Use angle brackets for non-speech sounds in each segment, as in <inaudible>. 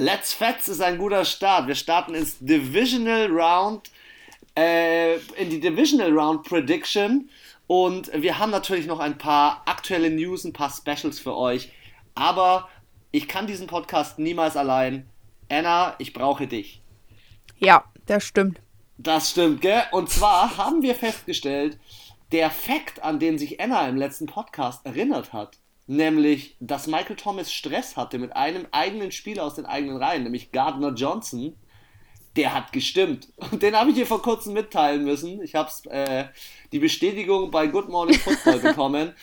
Let's Fets ist ein guter Start. Wir starten ins Divisional Round, äh, in die Divisional Round Prediction. Und wir haben natürlich noch ein paar aktuelle News, ein paar Specials für euch. Aber ich kann diesen Podcast niemals allein. Anna, ich brauche dich. Ja, das stimmt. Das stimmt, gell? Und zwar haben wir festgestellt, der Fakt, an den sich Anna im letzten Podcast erinnert hat, nämlich, dass Michael Thomas Stress hatte mit einem eigenen Spieler aus den eigenen Reihen, nämlich Gardner Johnson, der hat gestimmt. Und den habe ich hier vor kurzem mitteilen müssen. Ich habe äh, die Bestätigung bei Good Morning Football <laughs> bekommen.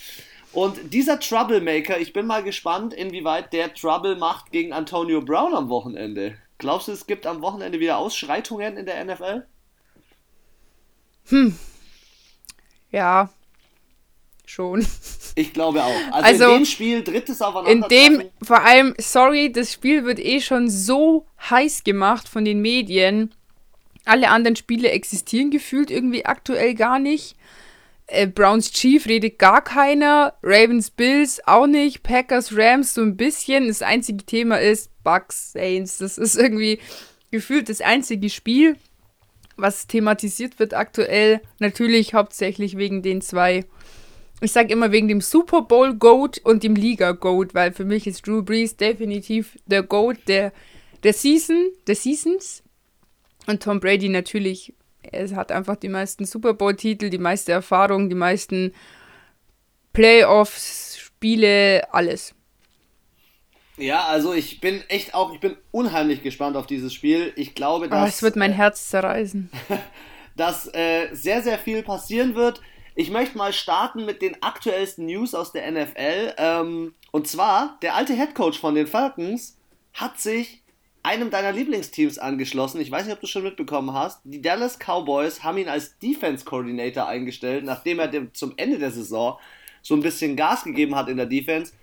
Und dieser Troublemaker, ich bin mal gespannt, inwieweit der Trouble macht gegen Antonio Brown am Wochenende. Glaubst du, es gibt am Wochenende wieder Ausschreitungen in der NFL? Hm. Ja. Schon. Ich glaube auch. Also, also in dem Spiel drittes aufeinander. In dem, vor allem, sorry, das Spiel wird eh schon so heiß gemacht von den Medien. Alle anderen Spiele existieren gefühlt irgendwie aktuell gar nicht. Äh, Browns Chief redet gar keiner. Ravens Bills auch nicht. Packers Rams so ein bisschen. Das einzige Thema ist Bucks Saints. Das ist irgendwie gefühlt das einzige Spiel was thematisiert wird aktuell. Natürlich hauptsächlich wegen den zwei. Ich sage immer wegen dem Super Bowl Goat und dem Liga Goat, weil für mich ist Drew Brees definitiv der Goat der, der Season, der Seasons. Und Tom Brady natürlich, er hat einfach die meisten Super Bowl-Titel, die meiste Erfahrung, die meisten Playoffs, Spiele, alles. Ja, also ich bin echt auch, ich bin unheimlich gespannt auf dieses Spiel. Ich glaube, ah, dass. Oh, es wird mein Herz zerreißen. <laughs> dass äh, sehr, sehr viel passieren wird. Ich möchte mal starten mit den aktuellsten News aus der NFL. Ähm, und zwar, der alte Headcoach von den Falcons hat sich einem deiner Lieblingsteams angeschlossen. Ich weiß nicht, ob du schon mitbekommen hast. Die Dallas Cowboys haben ihn als Defense Coordinator eingestellt, nachdem er dem zum Ende der Saison so ein bisschen Gas gegeben hat in der Defense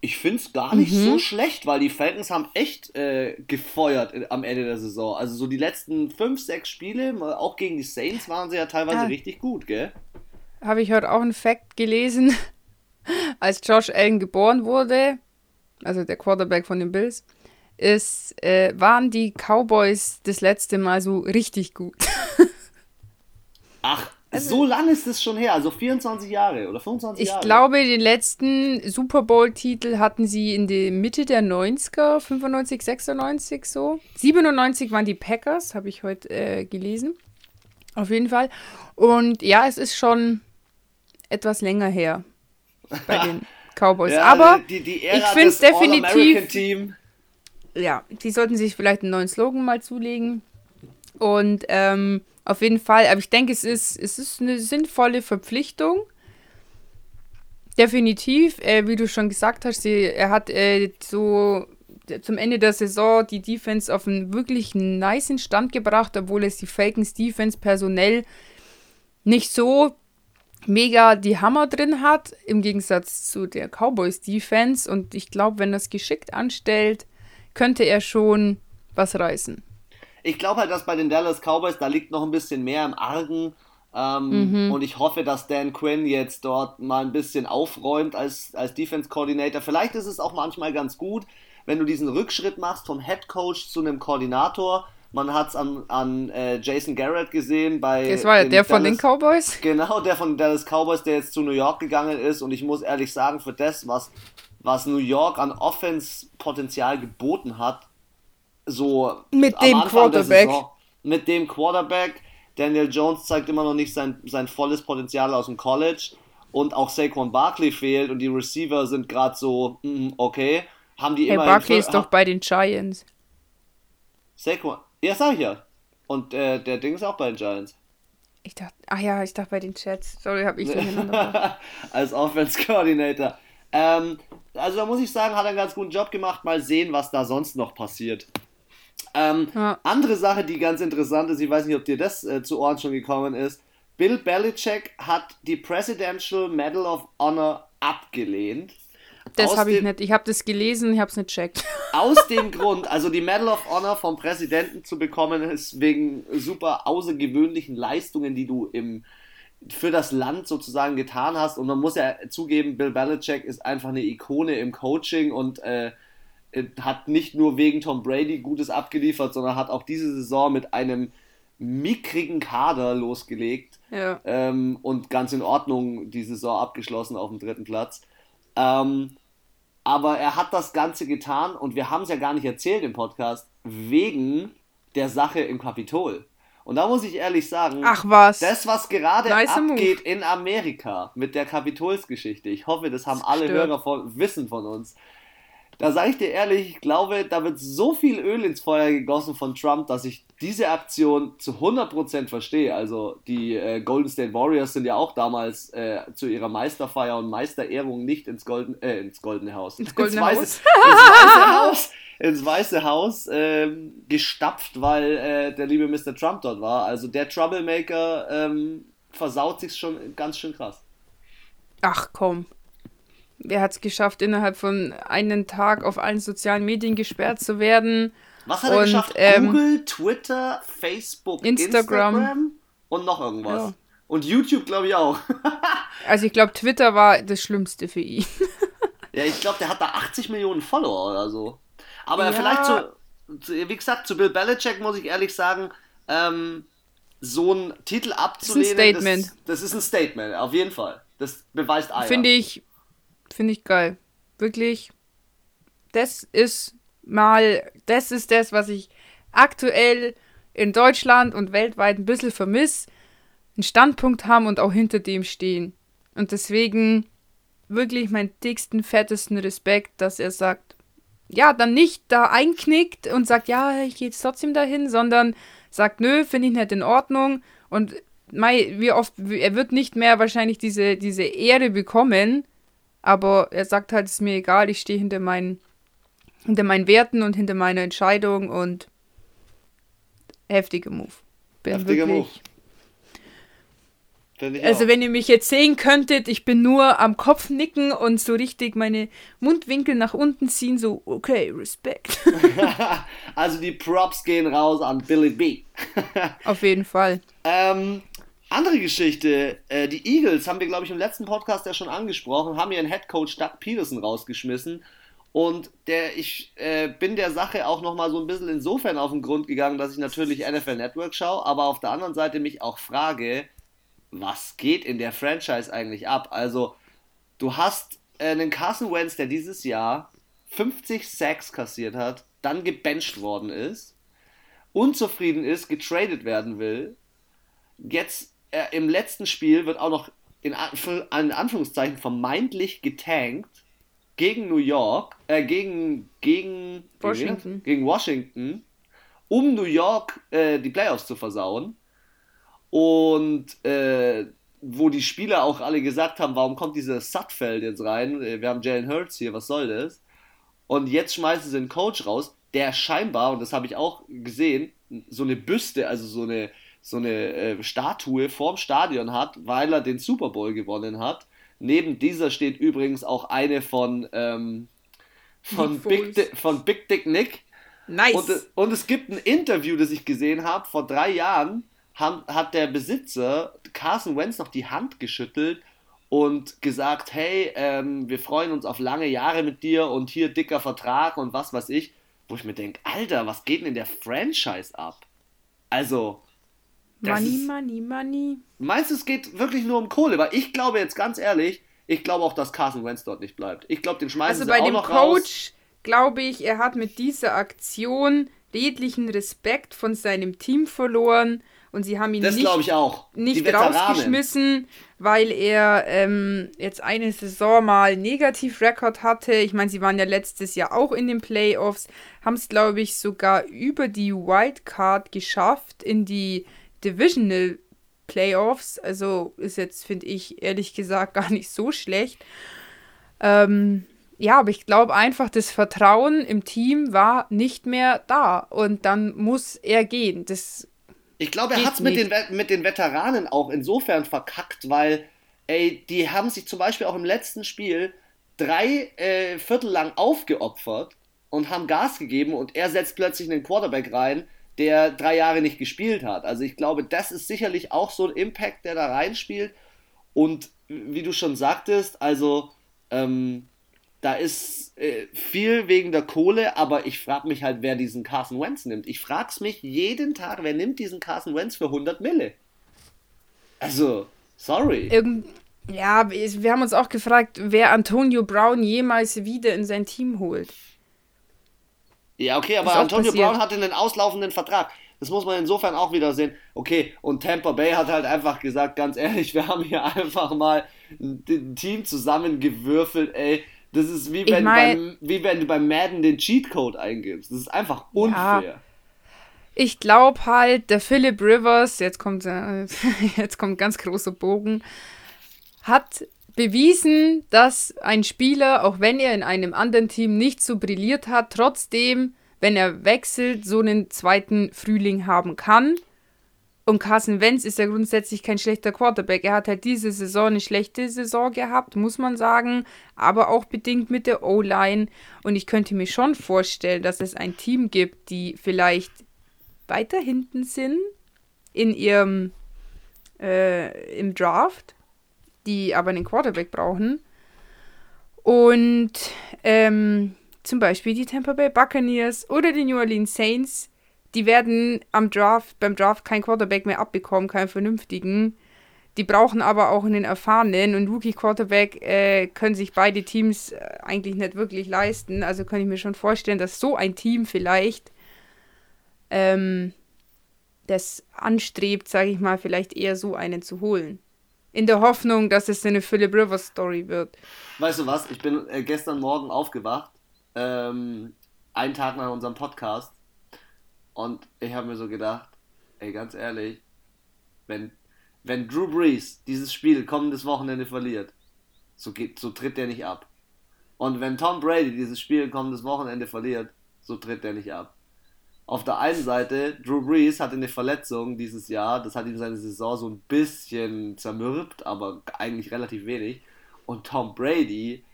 ich finde es gar nicht mhm. so schlecht, weil die Falcons haben echt äh, gefeuert am Ende der Saison. Also so die letzten fünf, sechs Spiele, auch gegen die Saints, waren sie ja teilweise ja. richtig gut, gell? Habe ich heute auch einen Fact gelesen. <laughs> Als Josh Allen geboren wurde, also der Quarterback von den Bills, ist, äh, waren die Cowboys das letzte Mal so richtig gut. <laughs> Ach, also, so lange ist es schon her, also 24 Jahre oder 25 ich Jahre. Ich glaube, den letzten Super Bowl-Titel hatten sie in der Mitte der 90er, 95, 96 so. 97 waren die Packers, habe ich heute äh, gelesen. Auf jeden Fall. Und ja, es ist schon etwas länger her bei <laughs> den Cowboys. ja, Aber die, die ich finde es definitiv. Ja, die sollten sich vielleicht einen neuen Slogan mal zulegen. Und ähm, auf jeden Fall, aber ich denke, es ist, es ist eine sinnvolle Verpflichtung. Definitiv, äh, wie du schon gesagt hast, sie, er hat äh, so zum Ende der Saison die Defense auf einen wirklich nice Stand gebracht, obwohl es die Falcons Defense personell nicht so mega die Hammer drin hat, im Gegensatz zu der Cowboys Defense. Und ich glaube, wenn er es geschickt anstellt, könnte er schon was reißen ich glaube halt, dass bei den Dallas Cowboys, da liegt noch ein bisschen mehr im Argen. Ähm, mhm. Und ich hoffe, dass Dan Quinn jetzt dort mal ein bisschen aufräumt als, als Defense Coordinator. Vielleicht ist es auch manchmal ganz gut, wenn du diesen Rückschritt machst vom Head Coach zu einem Koordinator. Man hat es an, an äh, Jason Garrett gesehen bei. Das war ja der Dallas, von den Cowboys? <laughs> Genau, der von den Dallas Cowboys, der jetzt zu New York gegangen ist. Und ich muss ehrlich sagen, für das, was, was New York an Offense-Potenzial geboten hat, so mit dem Quarterback. Saison, mit dem Quarterback. Daniel Jones zeigt immer noch nicht sein, sein volles Potenzial aus dem College. Und auch Saquon Barkley fehlt und die Receiver sind gerade so, mm, okay. Haben die hey, immer. Barkley ist doch bei den Giants. Saquon. Ja, sag ich ja. Und äh, der Ding ist auch bei den Giants. Ich dachte, ach ja, ich dachte bei den Chats. Sorry, hab ich <laughs> durcheinander Als Offense Coordinator. Ähm, also da muss ich sagen, hat er einen ganz guten Job gemacht. Mal sehen, was da sonst noch passiert. Ähm, ja. Andere Sache, die ganz interessant ist, ich weiß nicht, ob dir das äh, zu Ohren schon gekommen ist. Bill Belichick hat die Presidential Medal of Honor abgelehnt. Das habe ich nicht. Ich habe das gelesen, ich habe es nicht checkt. <laughs> Aus dem Grund, also die Medal of Honor vom Präsidenten zu bekommen, ist wegen super außergewöhnlichen Leistungen, die du im, für das Land sozusagen getan hast. Und man muss ja zugeben, Bill Belichick ist einfach eine Ikone im Coaching und äh, äh, hat nicht nur wegen Tom Brady Gutes abgeliefert, sondern hat auch diese Saison mit einem mickrigen Kader losgelegt Ja. ähm, und ganz in Ordnung die Saison abgeschlossen auf dem dritten Platz. Ähm, aber er hat das Ganze getan und wir haben es ja gar nicht erzählt im Podcast, wegen der Sache im Kapitol. Und da muss ich ehrlich sagen, Ach was. das, was gerade Nice abgeht in Amerika mit der Kapitolsgeschichte, ich hoffe, das haben alle Stört. Hörer von, wissen von uns. Da sage ich dir ehrlich, ich glaube, da wird so viel Öl ins Feuer gegossen von Trump, dass ich diese Aktion zu 100% verstehe. Also die äh, Golden State Warriors sind ja auch damals äh, zu ihrer Meisterfeier und Meisterehrung nicht ins, Golden, äh, ins Goldene Haus. Ins Goldene Weiße, Haus. ins Weiße Haus. Ins Weiße Haus ähm, gestapft, weil äh, der liebe Mr. Trump dort war. Also der Troublemaker ähm, versaut sich schon ganz schön krass. Ach komm. Wer hat es geschafft, innerhalb von einem Tag auf allen sozialen Medien gesperrt zu werden? Was hat er Und, geschafft? ähm, Google, Twitter, Facebook, Instagram. Instagram und noch irgendwas. Ja. Und YouTube, glaube ich, auch. <laughs> Also ich glaube, Twitter war das Schlimmste für ihn. <laughs> ja, ich glaube, der hat da 80 Millionen Follower oder so. Aber Ja. vielleicht zu, zu, wie gesagt, zu Bill Belichick muss ich ehrlich sagen, ähm, so einen Titel abzulehnen, Statement. Das, das ist ein Statement, auf jeden Fall. Das beweist Eier. Finde ich, finde ich geil. Wirklich. Das ist mal, das ist das, was ich aktuell in Deutschland und weltweit ein bisschen vermisse. Einen Standpunkt haben und auch hinter dem stehen. Und deswegen wirklich meinen dicksten, fettesten Respekt, dass er sagt, ja, dann nicht da einknickt und sagt, ja, ich gehe jetzt trotzdem dahin, sondern sagt, nö, finde ich nicht in Ordnung. Und mei, wie oft, er wird nicht mehr wahrscheinlich diese, diese Ehre bekommen, aber er sagt halt, es ist mir egal, ich stehe hinter meinen, hinter meinen Werten und hinter meiner Entscheidung und heftiger Move. Bin Heftiger Move. Also auch. wenn ihr mich jetzt sehen könntet, ich bin nur am Kopf nicken und so richtig meine Mundwinkel nach unten ziehen, so, okay, Respekt. <laughs> <laughs> also die Props gehen raus an Billy B. <laughs> Auf jeden Fall. Ähm, andere Geschichte, äh, die Eagles haben wir, glaube ich, im letzten Podcast ja schon angesprochen, haben ihren Headcoach Doug Peterson rausgeschmissen. Und der, ich äh, bin der Sache auch nochmal so ein bisschen insofern auf den Grund gegangen, dass ich natürlich NFL Network schaue, aber auf der anderen Seite mich auch frage, was geht in der Franchise eigentlich ab? Also, du hast äh, einen Carson Wentz, der dieses Jahr 50 Sacks kassiert hat, dann gebencht worden ist, unzufrieden ist, getradet werden will, jetzt äh, im letzten Spiel wird auch noch in, Anf- in Anführungszeichen vermeintlich getankt gegen New York, äh, gegen, gegen Washington. Gegen Washington, um New York äh, die Playoffs zu versauen. Und äh, wo die Spieler auch alle gesagt haben, warum kommt dieser Sutfeld jetzt rein? Äh, Wir haben Jalen Hurts hier, was soll das? Und jetzt schmeißen sie einen Coach raus, der scheinbar, und das habe ich auch gesehen, so eine Büste, also so eine, so eine äh, Statue vorm Stadion hat, weil er den Super Bowl gewonnen hat. Neben dieser steht übrigens auch eine von, ähm, von, Big. Di von Big Dick Nick. Nice. Und, es- und es gibt ein Interview, das ich gesehen habe, vor drei Jahren haben, hat der Besitzer Carson Wentz noch die Hand geschüttelt und gesagt, hey, ähm, wir freuen uns auf lange Jahre mit dir und hier dicker Vertrag und was weiß ich. Wo ich mir denke, Alter, was geht denn in der Franchise ab? Also, das money, money, money. meinst du, es geht wirklich nur um Kohle? Weil ich glaube jetzt ganz ehrlich, ich glaube auch, dass Carson Wentz dort nicht bleibt. Ich glaube, den schmeißen Also sie bei auch dem noch raus. Coach glaube ich, er hat mit dieser Aktion redlichen Respekt von seinem Team verloren und sie haben ihn Das nicht, ich auch. Nicht rausgeschmissen, weil er ähm, jetzt eine Saison mal Negativrekord hatte. Ich meine, sie waren ja letztes Jahr auch in den Playoffs, haben es glaube ich sogar über die Wildcard geschafft in die Divisional Playoffs. Also ist jetzt, finde ich, ehrlich gesagt <laughs> gar nicht so schlecht. Ähm, ja, aber ich glaube einfach, das Vertrauen im Team war nicht mehr da und dann muss er gehen. Das Ich glaube, er hat es mit den, mit den Veteranen auch insofern verkackt, weil, ey, die haben sich zum Beispiel auch im letzten Spiel drei äh, Viertel lang aufgeopfert und haben Gas gegeben und er setzt plötzlich einen Quarterback rein, der drei Jahre nicht gespielt hat. Also ich glaube, das ist sicherlich auch so ein Impact, der da reinspielt. Und wie du schon sagtest, also ähm, da ist äh, viel wegen der Kohle, aber ich frage mich halt, wer diesen Carson Wentz nimmt. Ich frage es mich jeden Tag, wer nimmt diesen Carson Wentz für 100 Mille? Also, sorry. Irgend ja, wir haben uns auch gefragt, wer Antonio Brown jemals wieder in sein Team holt. Ja, okay, aber Antonio passiert. Brown hatte einen auslaufenden Vertrag. Das muss man insofern auch wieder sehen. Okay, und Tampa Bay hat halt einfach gesagt, ganz ehrlich, <laughs> wir haben hier einfach mal ein Team zusammengewürfelt, ey. Das ist wie wenn, mein, beim, wie wenn du beim Madden den Cheatcode eingibst. Das ist einfach unfair. Ja, ich glaube halt, der Philip Rivers, jetzt kommt, äh, <laughs> jetzt kommt ganz großer Bogen, hat bewiesen, dass ein Spieler, auch wenn er in einem anderen Team nicht so brilliert hat, trotzdem, wenn er wechselt, so einen zweiten Frühling haben kann. Und Carson Wentz ist ja grundsätzlich kein schlechter Quarterback. Er hat halt diese Saison eine schlechte Saison gehabt, muss man sagen, aber auch bedingt mit der O-Line. Und ich könnte mir schon vorstellen, dass es ein Team gibt, die vielleicht weiter hinten sind in ihrem äh, im Draft, die aber einen Quarterback brauchen. Und ähm, zum Beispiel die Tampa Bay Buccaneers oder die New Orleans Saints die werden am Draft, beim Draft keinen Quarterback mehr abbekommen, keinen vernünftigen. Die brauchen aber auch einen erfahrenen und Rookie-Quarterback äh, können sich beide Teams äh, eigentlich nicht wirklich leisten. Also kann ich mir schon vorstellen, dass so ein Team vielleicht ähm, das anstrebt, sage ich mal, vielleicht eher so einen zu holen. In der Hoffnung, dass es eine Philip Rivers Story wird. Weißt du was? Ich bin äh, gestern Morgen aufgewacht, ähm, einen Tag nach unserem Podcast und ich habe mir so gedacht, ey, ganz ehrlich, wenn, wenn Drew Brees dieses Spiel kommendes Wochenende verliert, so, geht, so tritt der nicht ab. Und wenn Tom Brady dieses Spiel kommendes Wochenende verliert, so tritt der nicht ab. Auf der einen Seite, Drew Brees hatte eine Verletzung dieses Jahr, das hat ihm seine Saison so ein bisschen zermürbt, aber eigentlich relativ wenig. Und Tom Brady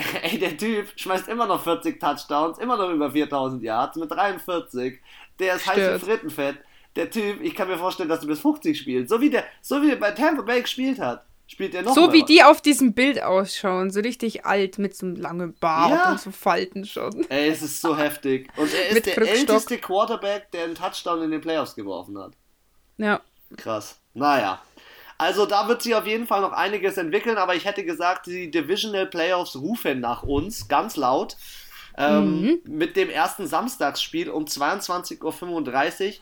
<laughs> Ey, der Typ schmeißt immer noch 40 Touchdowns, immer noch über 4000 Yards mit 43. Der ist heiß wie Frittenfett. Der Typ, ich kann mir vorstellen, dass du bis 50 spielt. So wie der, so wie der bei Tampa Bay gespielt hat, spielt er noch So wie was. die auf diesem Bild ausschauen, so richtig alt mit so einem langen Bart ja. und so Falten schon. Ey, es ist so <laughs> heftig. Und er ist der älteste Quarterback, der einen Touchdown in den Playoffs geworfen hat. Ja. Krass. Naja. Also da wird sich auf jeden Fall noch einiges entwickeln, aber ich hätte gesagt, die Divisional Playoffs rufen nach uns, ganz laut. Ähm, mhm. Mit dem ersten Samstagsspiel um 22.35 Uhr.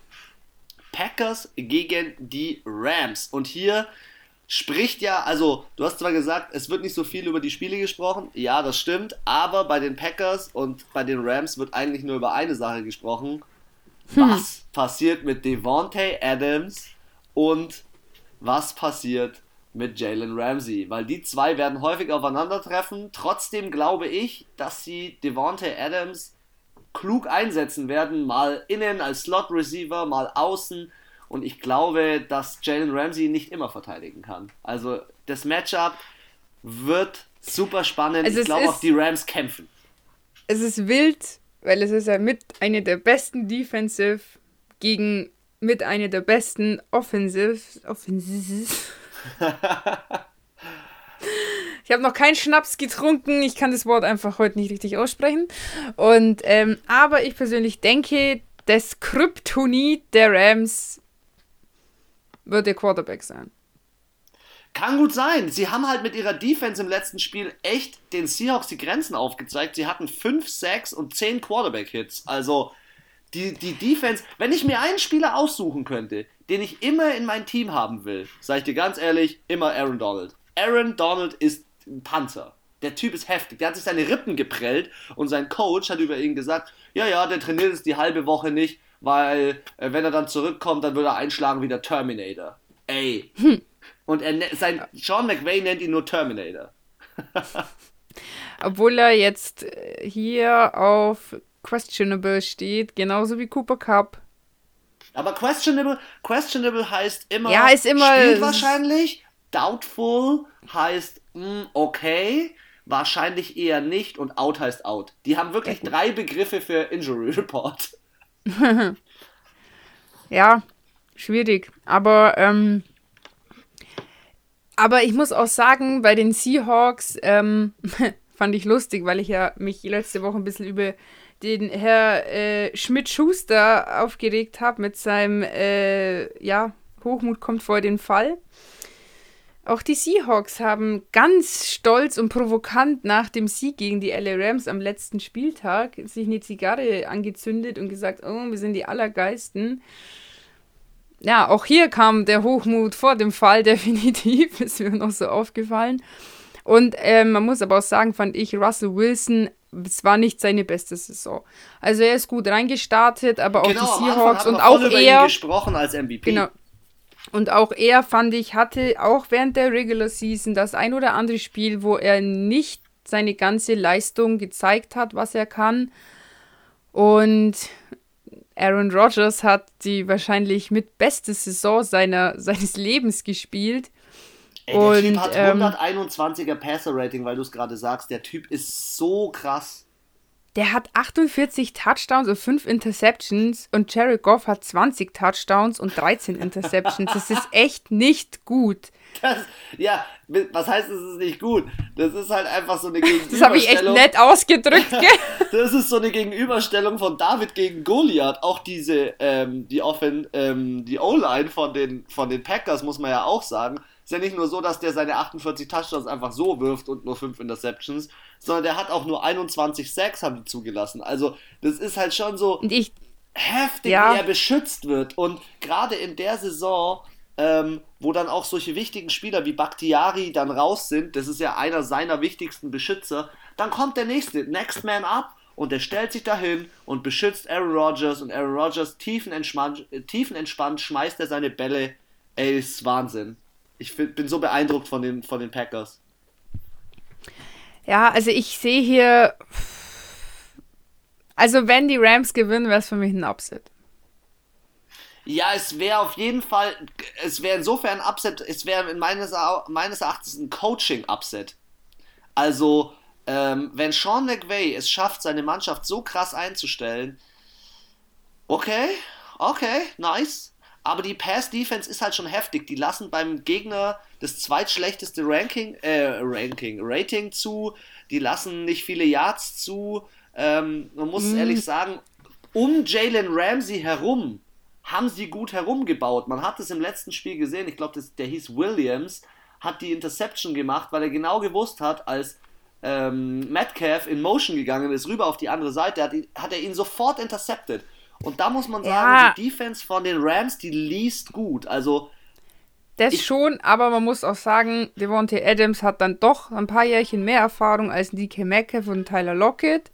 Packers gegen die Rams. Und hier spricht ja, also du hast zwar gesagt, es wird nicht so viel über die Spiele gesprochen, ja, das stimmt, aber bei den Packers und bei den Rams wird eigentlich nur über eine Sache gesprochen. Hm. Was passiert mit Devontae Adams und was passiert mit Jalen Ramsey, weil die zwei werden häufig aufeinandertreffen. Trotzdem glaube ich, dass sie Devontae Adams klug einsetzen werden, mal innen als Slot Receiver, mal außen. Und ich glaube, dass Jalen Ramsey nicht immer verteidigen kann. Also das Matchup wird super spannend. Also ich glaube auch die Rams kämpfen. Es ist wild, weil es ist ja mit einer der besten Defensive gegen mit einer der besten Offensives. Offensives. <laughs> ich habe noch keinen Schnaps getrunken. Ich kann das Wort einfach heute nicht richtig aussprechen. Und ähm, aber ich persönlich denke, das Kryptonit der Rams wird der Quarterback sein. Kann gut sein. Sie haben halt mit ihrer Defense im letzten Spiel echt den Seahawks die Grenzen aufgezeigt. Sie hatten 5 Sacks und 10 Quarterback-Hits. Also die, die Defense, wenn ich mir einen Spieler aussuchen könnte, den ich immer in mein Team haben will, sage ich dir ganz ehrlich, immer Aaron Donald. Aaron Donald ist ein Panzer. Der Typ ist heftig. Der hat sich seine Rippen geprellt und sein Coach hat über ihn gesagt, ja, ja, der trainiert es die halbe Woche nicht, weil äh, wenn er dann zurückkommt, dann würde er einschlagen wie der Terminator. Ey. Hm. Und er, ne-, sein, Sean McVay nennt ihn nur Terminator. Obwohl er jetzt äh, hier auf questionable steht, genauso wie Cooper Cup. Aber questionable, questionable heißt immer, ja, ist immer spielt wahrscheinlich. Doubtful heißt mh, hm, okay, wahrscheinlich eher nicht und out heißt out. Die haben wirklich drei Begriffe für Injury Report. <laughs> ja, schwierig. Aber ähm, aber ich muss auch sagen, bei den Seahawks, ähm, <laughs> fand ich lustig, weil ich ja mich letzte Woche ein bisschen über den Herr äh, Schmidt-Schuster aufgeregt habe mit seinem, äh, ja, Hochmut kommt vor den Fall. Auch die Seahawks haben ganz stolz und provokant nach dem Sieg gegen die LA Rams am letzten Spieltag sich eine Zigarre angezündet und gesagt, oh, wir sind die Allergeisten. Ja, auch hier kam der Hochmut vor dem Fall <laughs> definitiv, ist mir noch so aufgefallen. Und äh, man muss aber auch sagen, fand ich, Russell Wilson, es war nicht seine beste Saison. Also er ist gut reingestartet, aber auch genau, die Seahawks und auch er gesprochen als MVP. Genau, und auch er, fand ich, hatte auch während der Regular Season das ein oder andere Spiel, wo er nicht seine ganze Leistung gezeigt hat, was er kann. Und Aaron Rodgers hat die wahrscheinlich mit beste Saison seiner, <laughs> seines Lebens gespielt. Ey, der und, Typ hat 121er ähm, Passer Rating, weil du es gerade sagst. Der Typ ist so krass. Der hat 48 Touchdowns und 5 Interceptions und Jared Goff hat 20 Touchdowns und 13 Interceptions. Das ist echt nicht gut. Das, ja, was heißt, es ist nicht gut? Das ist halt einfach so eine Gegenüberstellung. <laughs> Das habe ich echt nett ausgedrückt, gell? <laughs> das ist so eine Gegenüberstellung von David gegen Goliath. Auch diese, ähm, die Offen, ähm, die O-Line von den, von den Packers, muss man ja auch sagen. Ist ja nicht nur so, dass der seine 48 Touchdowns einfach so wirft und nur 5 Interceptions, sondern der hat auch nur 21 Sacks haben die zugelassen. Also, das ist halt schon so ich, heftig, ja. wie er beschützt wird. Und gerade in der Saison, ähm, wo dann auch solche wichtigen Spieler wie Bakhtiari dann raus sind, das ist ja einer seiner wichtigsten Beschützer, dann kommt der nächste, Next Man Up, und der stellt sich dahin und beschützt Aaron Rodgers und Aaron Rodgers tiefenentspannt, tiefenentspannt schmeißt er seine Bälle. Ey, ist Wahnsinn. Ich bin so beeindruckt von den, von den Packers. Ja, also ich sehe hier. Also, wenn die Rams gewinnen, wäre es für mich ein Upset. Ja, es wäre auf jeden Fall, es wäre insofern ein Upset, es wäre meines, meines Erachtens ein Coaching-Upset. Also, ähm, wenn Sean McVay es schafft, seine Mannschaft so krass einzustellen, okay, okay, nice. Aber die Pass-Defense ist halt schon heftig. Die lassen beim Gegner das zweitschlechteste Ranking, äh, Ranking, Rating zu. Die lassen nicht viele Yards zu. Ähm, man muss mhm. ehrlich sagen, um Jalen Ramsey herum haben sie gut herumgebaut. Man hat es im letzten Spiel gesehen. Ich glaube, der hieß Williams, hat die Interception gemacht, weil er genau gewusst hat, als ähm, Metcalf in Motion gegangen ist, rüber auf die andere Seite, hat, hat er ihn sofort intercepted. Und da muss man sagen, ja. die Defense von den Rams, die liest gut. Also. Das ich, schon, aber man muss auch sagen, Devontae Adams hat dann doch ein paar Jährchen mehr Erfahrung als DK Metcalf und Tyler Lockett.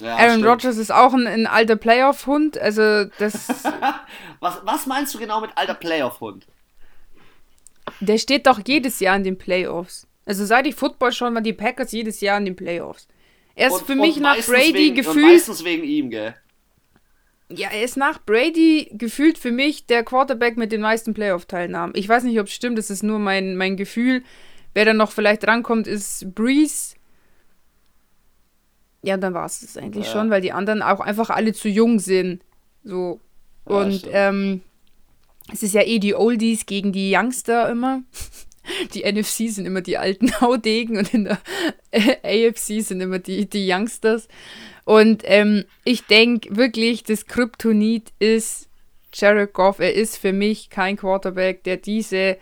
Ja, Aaron Rodgers ist auch ein, ein alter Playoff-Hund, also das. <laughs> was, was meinst du genau mit alter Playoff-Hund? Der steht doch jedes Jahr in den Playoffs. Also seit ich Football schon waren die Packers jedes Jahr in den Playoffs. Er ist und, für mich nach Brady wegen, gefühlt. meistens wegen ihm, gell? Ja, er ist nach Brady gefühlt für mich der Quarterback mit den meisten Playoff-Teilnahmen. Ich weiß nicht, ob es stimmt, das ist nur mein, mein Gefühl. Wer dann noch vielleicht rankommt, ist Breeze. Ja, dann war es das eigentlich ja. schon, weil die anderen auch einfach alle zu jung sind. So. Und ja, ähm, es ist ja eh die Oldies gegen die Youngster immer. <laughs> Die NFC sind immer die alten <laughs> Haudegen und in der AFC sind immer die, die Youngsters. Und ähm, ich denke wirklich, das Kryptonit ist Jared Goff. Er ist für mich kein Quarterback, der diese,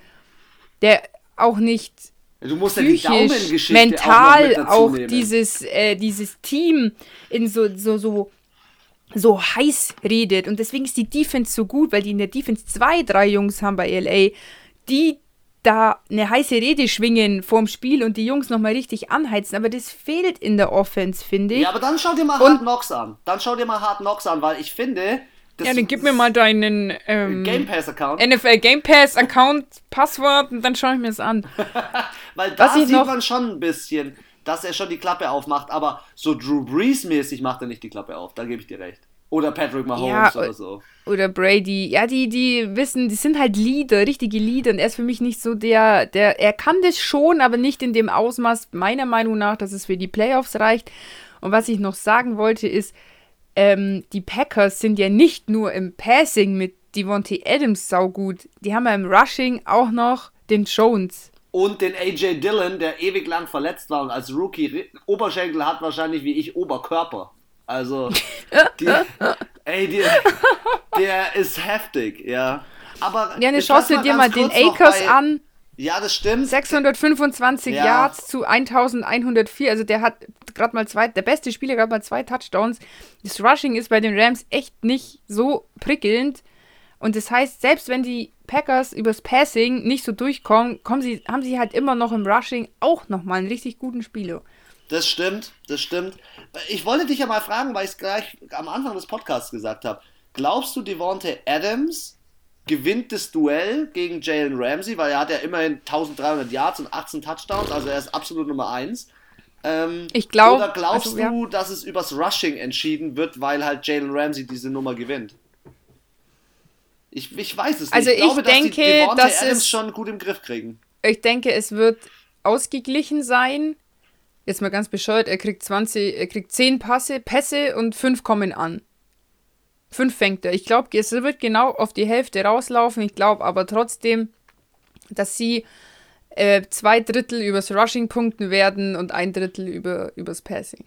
der auch nicht Du musst psychisch, ja die mental auch, auch dieses, äh, dieses Team in so, so, so, so heiß redet. Und deswegen ist die Defense so gut, weil die in der Defense zwei, drei Jungs haben bei LA, die da eine heiße Rede schwingen vorm Spiel und die Jungs nochmal richtig anheizen, aber das fehlt in der Offense, finde ich. Ja, aber dann schau dir mal und Hard Knocks an. Dann schau dir mal Hard Knocks an, weil ich finde. ja, dann gib mir mal deinen ähm, Game Pass Account. NFL Game Pass Account Passwort und dann schaue ich mir es an. <laughs> weil da sieht man schon ein bisschen, dass er schon die Klappe aufmacht, aber so Drew Brees mäßig macht er nicht die Klappe auf. Da gebe ich dir recht. Oder Patrick Mahomes ja, oder so. Oder Brady. Ja, die, die wissen, die sind halt Leader, richtige Leader. Und er ist für mich nicht so der, der, er kann das schon, aber nicht in dem Ausmaß, meiner Meinung nach, dass es für die Playoffs reicht. Und was ich noch sagen wollte, ist, ähm, die Packers sind ja nicht nur im Passing mit Devontae Adams saugut. Die haben ja im Rushing auch noch den Jones. und den AJ Dillon, der ewig lang verletzt war und als Rookie Oberschenkel hat wahrscheinlich wie ich Oberkörper. Also, <laughs> die, ey, die, der ist heftig, ja. Aber ja, eine Chance dir mal den Akers bei, an. Ja, das stimmt. 625 ja. Yards zu 1104. Also der hat gerade mal zwei, der beste Spieler gerade mal zwei Touchdowns. Das Rushing ist bei den Rams echt nicht so prickelnd. Und das heißt, selbst wenn die Packers übers Passing nicht so durchkommen, kommen sie, haben sie halt immer noch im Rushing auch nochmal einen richtig guten Spieler. Das stimmt, das stimmt. Ich wollte dich ja mal fragen, weil ich es gleich am Anfang des Podcasts gesagt habe. Glaubst du, Devonte Adams gewinnt das Duell gegen Jalen Ramsey, weil er hat ja immerhin 1300 Yards und 18 Touchdowns, also er ist absolut Nummer 1. Ähm, ich glaube. Oder glaubst also, ja. du, dass es übers Rushing entschieden wird, weil halt Jalen Ramsey diese Nummer gewinnt? Ich, ich weiß es nicht. Also ich, glaube, denke, dass, dass Adams es schon gut im Griff kriegen. Ich denke, es wird ausgeglichen sein. Jetzt mal ganz bescheuert, er kriegt 20, er kriegt 10 Passe, Pässe und 5 kommen an. Fünf fängt er. Ich glaube, es wird genau auf die Hälfte rauslaufen. Ich glaube aber trotzdem, dass sie äh, zwei Drittel übers Rushing punkten werden und ein Drittel über, übers Passing.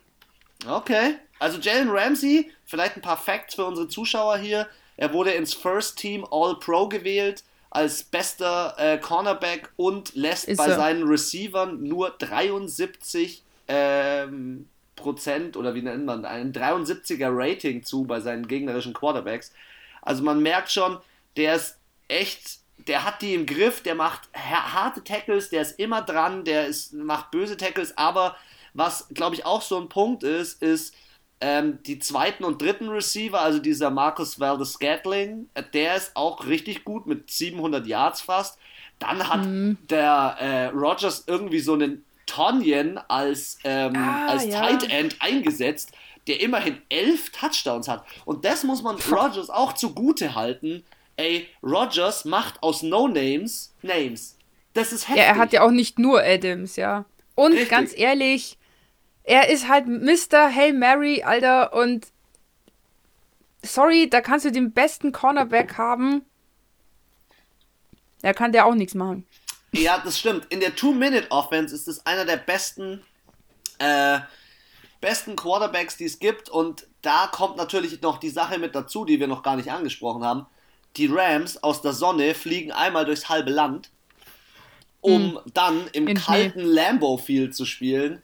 Okay. Also Jalen Ramsey, vielleicht ein paar Facts für unsere Zuschauer hier. Er wurde ins First Team All-Pro gewählt als bester äh, Cornerback und lässt Ist bei er. seinen Receivern nur 73 ähm, Prozent oder wie nennt man ein 73er Rating zu bei seinen gegnerischen Quarterbacks. Also man merkt schon, der ist echt, der hat die im Griff, der macht harte Tackles, der ist immer dran, der ist, macht böse Tackles, aber was glaube ich auch so ein Punkt ist, ist ähm, die zweiten und dritten Receiver, also dieser Marcus Valdez Scatling, äh, der ist auch richtig gut mit 700 Yards fast. Dann hat mhm. der äh, Rogers irgendwie so einen Tonyan als, ähm, ah, als ja. Tight End eingesetzt, der immerhin elf Touchdowns hat. Und das muss man Rogers auch zugute halten. Ey, Rogers macht aus No-Names Names. Das ist heftig. Ja, er hat ja auch nicht nur Adams, ja. Und Richtig. ganz ehrlich, er ist halt Mr. Hail Mary, Alter, und sorry, da kannst du den besten Cornerback haben. Da kann der auch nichts machen. Ja, das stimmt. In der Two-Minute-Offense ist es einer der besten, äh, besten Quarterbacks, die es gibt. Und da kommt natürlich noch die Sache mit dazu, die wir noch gar nicht angesprochen haben. Die Rams aus der Sonne fliegen einmal durchs halbe Land, um hm. dann im In kalten Lambeau Field zu spielen.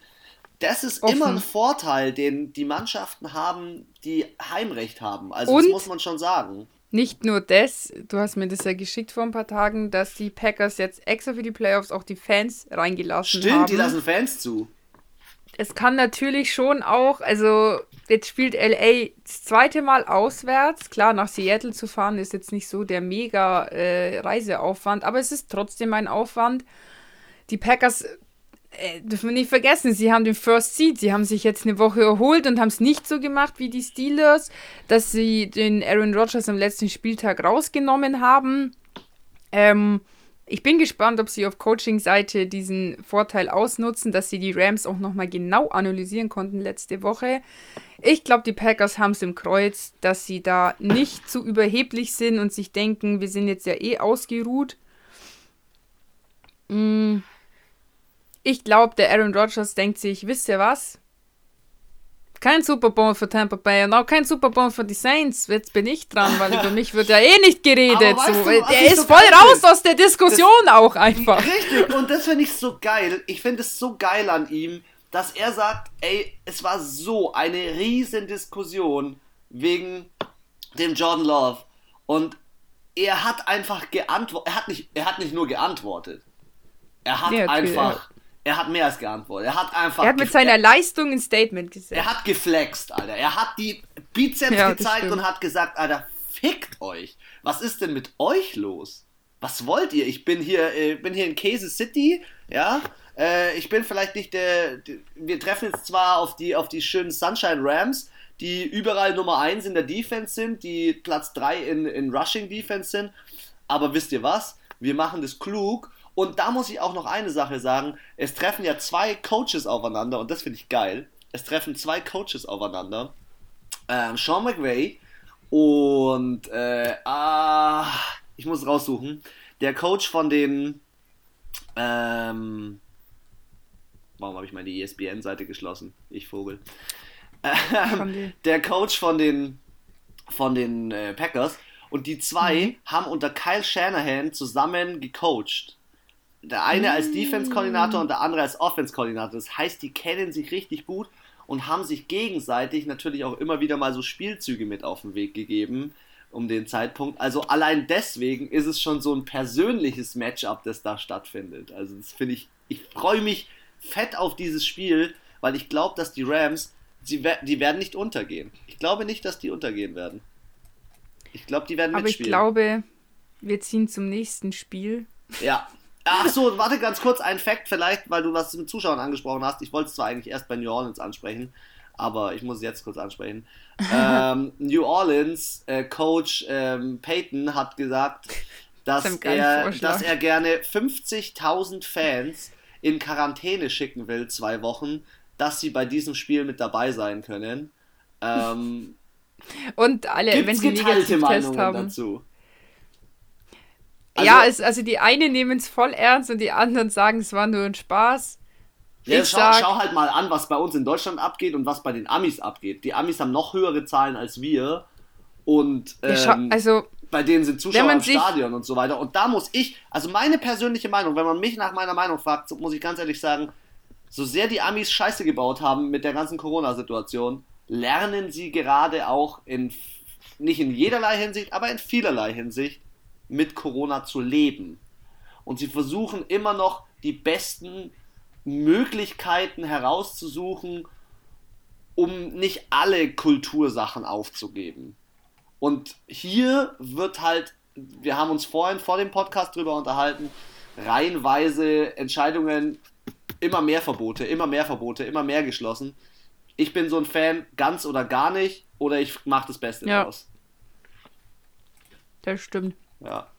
Das ist Offen. immer ein Vorteil, den die Mannschaften haben, die Heimrecht haben. Also Und das muss man schon sagen. Nicht nur das, du hast mir das ja geschickt vor ein paar Tagen, dass die Packers jetzt extra für die Playoffs auch die Fans reingelassen Stimmt, haben. Stimmt, die lassen Fans zu. Es kann natürlich schon auch, also jetzt spielt LA das zweite Mal auswärts. Klar, nach Seattle zu fahren ist jetzt nicht so der mega äh, Reiseaufwand, aber es ist trotzdem ein Aufwand. Die Packers äh, dürfen wir nicht vergessen, sie haben den First Seed, sie haben sich jetzt eine Woche erholt und haben es nicht so gemacht wie die Steelers, dass sie den Aaron Rodgers am letzten Spieltag rausgenommen haben. Ähm, ich bin gespannt, ob sie auf Coaching-Seite diesen Vorteil ausnutzen, dass sie die Rams auch nochmal genau analysieren konnten letzte Woche. Ich glaube, die Packers haben es im Kreuz, dass sie da nicht zu überheblich sind und sich denken, wir sind jetzt ja eh ausgeruht. Mm ich glaube, der Aaron Rodgers denkt sich, wisst ihr was? Kein Super Bowl für Tampa Bay und auch kein Super Bowl für die Saints. Jetzt bin ich dran, weil über mich wird ja eh nicht geredet. So. Du, der ist so voll raus aus der Diskussion das, auch einfach. Richtig, und das finde ich so geil. Ich finde es so geil an ihm, dass er sagt, ey, es war so eine riesen Diskussion wegen dem Jordan Love. Und er hat einfach geantwortet. Er hat nicht, er hat nicht nur geantwortet. Er hat ja, einfach er hat mehr als geantwortet. Er hat einfach. Er hat mit seiner Leistung ein Statement gesetzt. Er hat geflext, Alter. Er hat die Bizeps ja, gezeigt und hat gesagt, Alter, fickt euch. Was ist denn mit euch los? Was wollt ihr? Ich bin hier, äh, bin hier in Kansas City, ja. Äh, ich bin vielleicht nicht der. Wir treffen jetzt zwar auf die, auf die schönen Sunshine Rams, die überall Nummer 1 in der Defense sind, die Platz 3 in, in Rushing Defense sind. Aber wisst ihr was? Wir machen das klug und da muss ich auch noch eine Sache sagen. Es treffen ja zwei Coaches aufeinander und das finde ich geil. Es treffen zwei Coaches aufeinander. Ähm, Sean McVay und äh, ah, ich muss raussuchen. Der Coach von den Ähm, warum habe ich meine ESPN-Seite geschlossen? Ich Vogel. Ähm, der Coach von den, von den äh, Packers. Und die zwei mhm. haben unter Kyle Shanahan zusammen gecoacht. Der eine als Defense-Koordinator und der andere als Offense-Koordinator. Das heißt, die kennen sich richtig gut und haben sich gegenseitig natürlich auch immer wieder mal so Spielzüge mit auf den Weg gegeben um den Zeitpunkt. Also allein deswegen ist es schon so ein persönliches Matchup, das da stattfindet. Also das finde ich, ich freue mich fett auf dieses Spiel, weil ich glaube, dass die Rams, sie, die werden nicht untergehen. Ich glaube nicht, dass die untergehen werden. Ich glaube, die werden Aber mitspielen. Aber ich glaube, wir ziehen zum nächsten Spiel. Ja. Ach so, warte ganz kurz, ein Fact vielleicht, weil du was zum Zuschauern angesprochen hast. Ich wollte es zwar eigentlich erst bei New Orleans ansprechen, aber ich muss es jetzt kurz ansprechen. <laughs> ähm, New Orleans äh, Coach ähm, Peyton hat gesagt, dass, das er, dass er gerne 50.000 Fans in Quarantäne schicken will, zwei Wochen, dass sie bei diesem Spiel mit dabei sein können. Ähm, Und alle, wenn sie negativ Test haben. Dazu? Also, ja, es, also die einen nehmen es voll ernst und die anderen sagen, es war nur ein Spaß. Ja, schau, sag, schau, halt mal an, was bei uns in Deutschland abgeht und was bei den Amis abgeht. Die Amis haben noch höhere Zahlen als wir und ähm, also, bei denen sind Zuschauer im Stadion und so weiter. Und da muss ich, also meine persönliche Meinung, wenn man mich nach meiner Meinung fragt, muss ich ganz ehrlich sagen, so sehr die Amis Scheiße gebaut haben mit der ganzen Corona-Situation, lernen sie gerade auch in, nicht in jederlei Hinsicht, aber in vielerlei Hinsicht mit Corona zu leben. Und sie versuchen immer noch die besten Möglichkeiten herauszusuchen, um nicht alle Kultursachen aufzugeben. Und hier wird halt, wir haben uns vorhin vor dem Podcast drüber unterhalten, reihenweise Entscheidungen, immer mehr Verbote, immer mehr Verbote, immer mehr geschlossen. Ich bin so ein Fan, ganz oder gar nicht, oder ich mache das Beste ja. daraus. Das stimmt. Ja.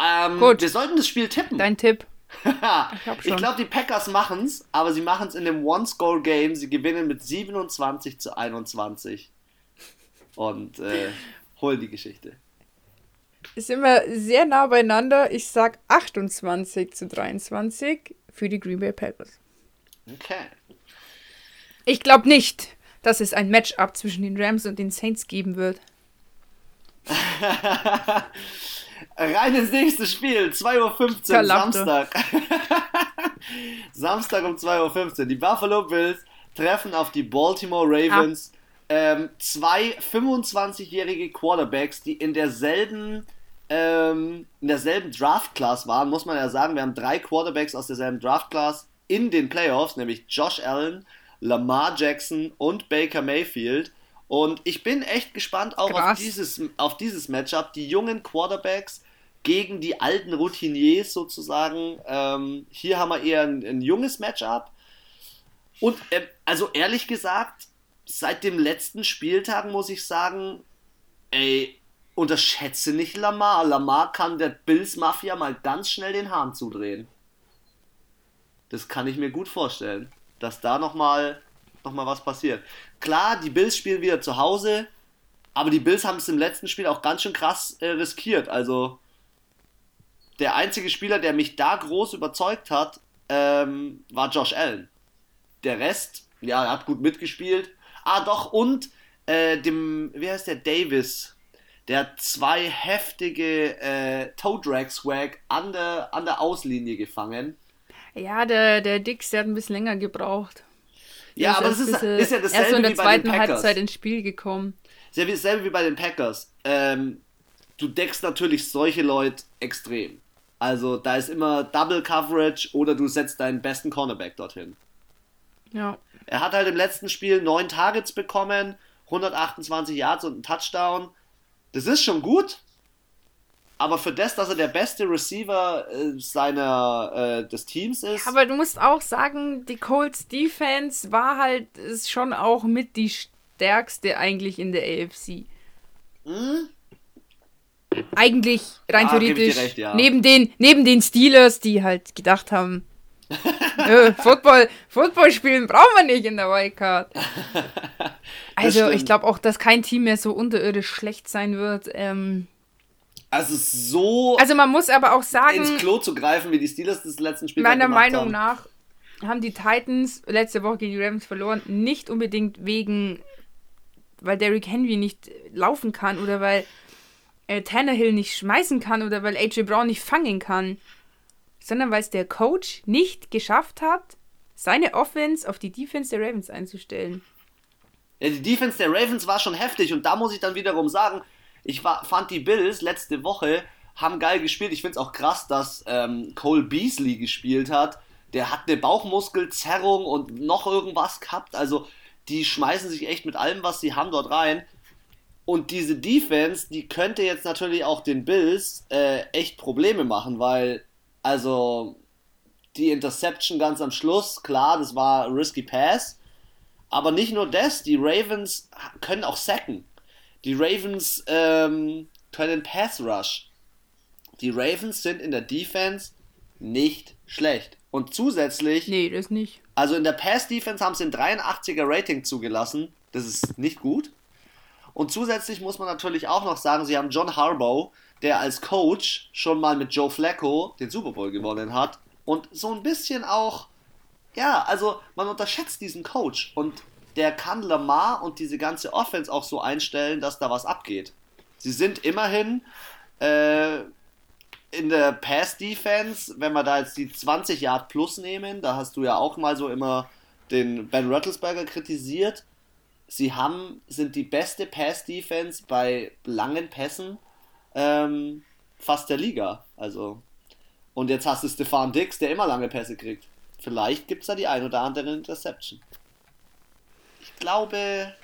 Ähm, Gut. Wir sollten das Spiel tippen. Dein Tipp <laughs> ich glaube, die Packers machen es, aber sie machen es in dem One-Score-Game. Sie gewinnen mit 27 zu 21 und äh, holen die Geschichte. Ist immer sehr nah beieinander. Ich sag 28 zu 23 für die Green Bay Packers. Okay. Ich glaube nicht, dass es ein Matchup zwischen den Rams und den Saints geben wird. <laughs> Rein ins nächste Spiel, 2.15 Uhr, Samstag. <laughs> Samstag um 2.15 Uhr. Die Buffalo Bills treffen auf die Baltimore Ravens. Ah. Ähm, zwei 25-jährige Quarterbacks, die in derselben ähm, in derselben Draft-Class waren, muss man ja sagen. Wir haben drei Quarterbacks aus derselben Draft-Class in den Playoffs, nämlich Josh Allen, Lamar Jackson und Baker Mayfield. Und ich bin echt gespannt auch auf dieses, auf dieses Matchup. Die jungen Quarterbacks gegen die alten Routiniers sozusagen. Ähm, hier haben wir eher ein, ein junges Matchup. Und äh, also ehrlich gesagt, seit dem letzten Spieltag muss ich sagen, ey, unterschätze nicht Lamar. Lamar kann der Bills Mafia mal ganz schnell den Hahn zudrehen. Das kann ich mir gut vorstellen, dass da nochmal noch mal was passiert. Klar, die Bills spielen wieder zu Hause, aber die Bills haben es im letzten Spiel auch ganz schön krass äh, riskiert. Also der einzige Spieler, der mich da groß überzeugt hat, ähm, war Josh Allen. Der Rest, ja, er hat gut mitgespielt. Ah, doch, und äh, dem, wie heißt der, Davis, der hat zwei heftige äh, Toe Drag Swag an der, an der Auslinie gefangen. Ja, der, der Dix, der hat ein bisschen länger gebraucht. Ja, aber das ist, ist ja dasselbe er ist so in der zweiten Halbzeit ins Spiel gekommen. Ist ja dasselbe wie bei den Packers. Ähm, du deckst natürlich solche Leute extrem. Also da ist immer Double Coverage oder du setzt deinen besten Cornerback dorthin. Ja. Er hat halt im letzten Spiel neun Targets bekommen, 128 Yards und einen Touchdown. Das ist schon gut, aber für das, dass er der beste Receiver äh, seiner, äh, des Teams ist. Aber du musst auch sagen, die Colts Defense war halt ist schon auch mit die stärkste eigentlich in der AFC. Hm? Eigentlich rein ah, theoretisch recht, ja. neben den neben den Steelers, die halt gedacht haben, <laughs> Nö, Football, Football spielen brauchen wir nicht in der Wildcard. <laughs> Also ich glaube auch, dass kein Team mehr so unterirdisch schlecht sein wird. Ähm, Also so. Also man muss aber auch sagen. Ins Klo zu greifen, wie die Steelers des letzten Spiels Meiner Meinung haben. nach haben die Titans letzte Woche gegen die Ravens verloren. Nicht unbedingt wegen, weil Derrick Henry nicht laufen kann oder weil äh, Tannehill nicht schmeißen kann oder weil AJ Brown nicht fangen kann, sondern weil es der Coach nicht geschafft hat, seine Offense auf die Defense der Ravens einzustellen. Ja, die Defense der Ravens war schon heftig und da muss ich dann wiederum sagen, ich war, fand die Bills letzte Woche haben geil gespielt. Ich finde es auch krass, dass ähm, Cole Beasley gespielt hat. Der hat eine Bauchmuskelzerrung und noch irgendwas gehabt. Also die schmeißen sich echt mit allem, was sie haben, dort rein. Und diese Defense, die könnte jetzt natürlich auch den Bills äh, echt Probleme machen, weil, also, die Interception ganz am Schluss, klar, das war Risky Pass. Aber nicht nur das, die Ravens können auch sacken. Die Ravens ähm, können Pass Rush. Die Ravens sind in der Defense nicht schlecht. Und zusätzlich. Nee, das nicht. Also in der Pass Defense haben sie ein 83er Rating zugelassen. Das ist nicht gut. Und zusätzlich muss man natürlich auch noch sagen, sie haben John Harbaugh, der als Coach schon mal mit Joe Flacco den Super Bowl gewonnen hat. Und so ein bisschen auch. Ja, also man unterschätzt diesen Coach. Und der kann Lamar und diese ganze Offense auch so einstellen, dass da was abgeht. Sie sind immerhin äh, in der Pass-Defense, wenn wir da jetzt die 20 Yard plus nehmen, da hast du ja auch mal so immer den Ben Rattlesberger kritisiert. Sie haben, sind die beste Pass-Defense bei langen Pässen ähm, fast der Liga. Also. Und jetzt hast du Stefan Dix, der immer lange Pässe kriegt. Vielleicht gibt es da die ein oder andere Interception glaube,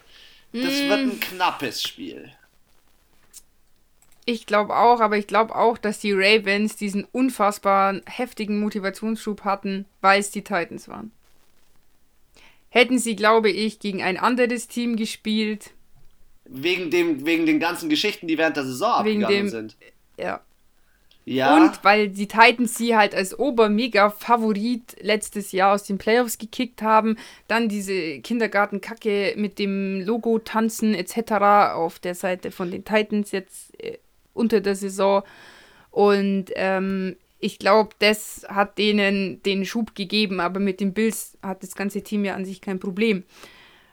das mm. wird ein knappes Spiel. Ich glaube auch, aber ich glaube auch, dass die Ravens diesen unfassbar heftigen Motivationsschub hatten, weil es die Titans waren. Hätten sie, glaube ich, gegen ein anderes Team gespielt. Wegen, dem, wegen den ganzen Geschichten, die während der Saison wegen abgegangen dem, sind. Ja, ja. Und weil die Titans sie halt als Ober-Mega-Favorit letztes Jahr aus den Playoffs gekickt haben. Dann diese Kindergartenkacke mit dem Logo tanzen etc. auf der Seite von den Titans jetzt äh, unter der Saison. Und ähm, ich glaube, das hat denen den Schub gegeben. Aber mit den Bills hat das ganze Team ja an sich kein Problem.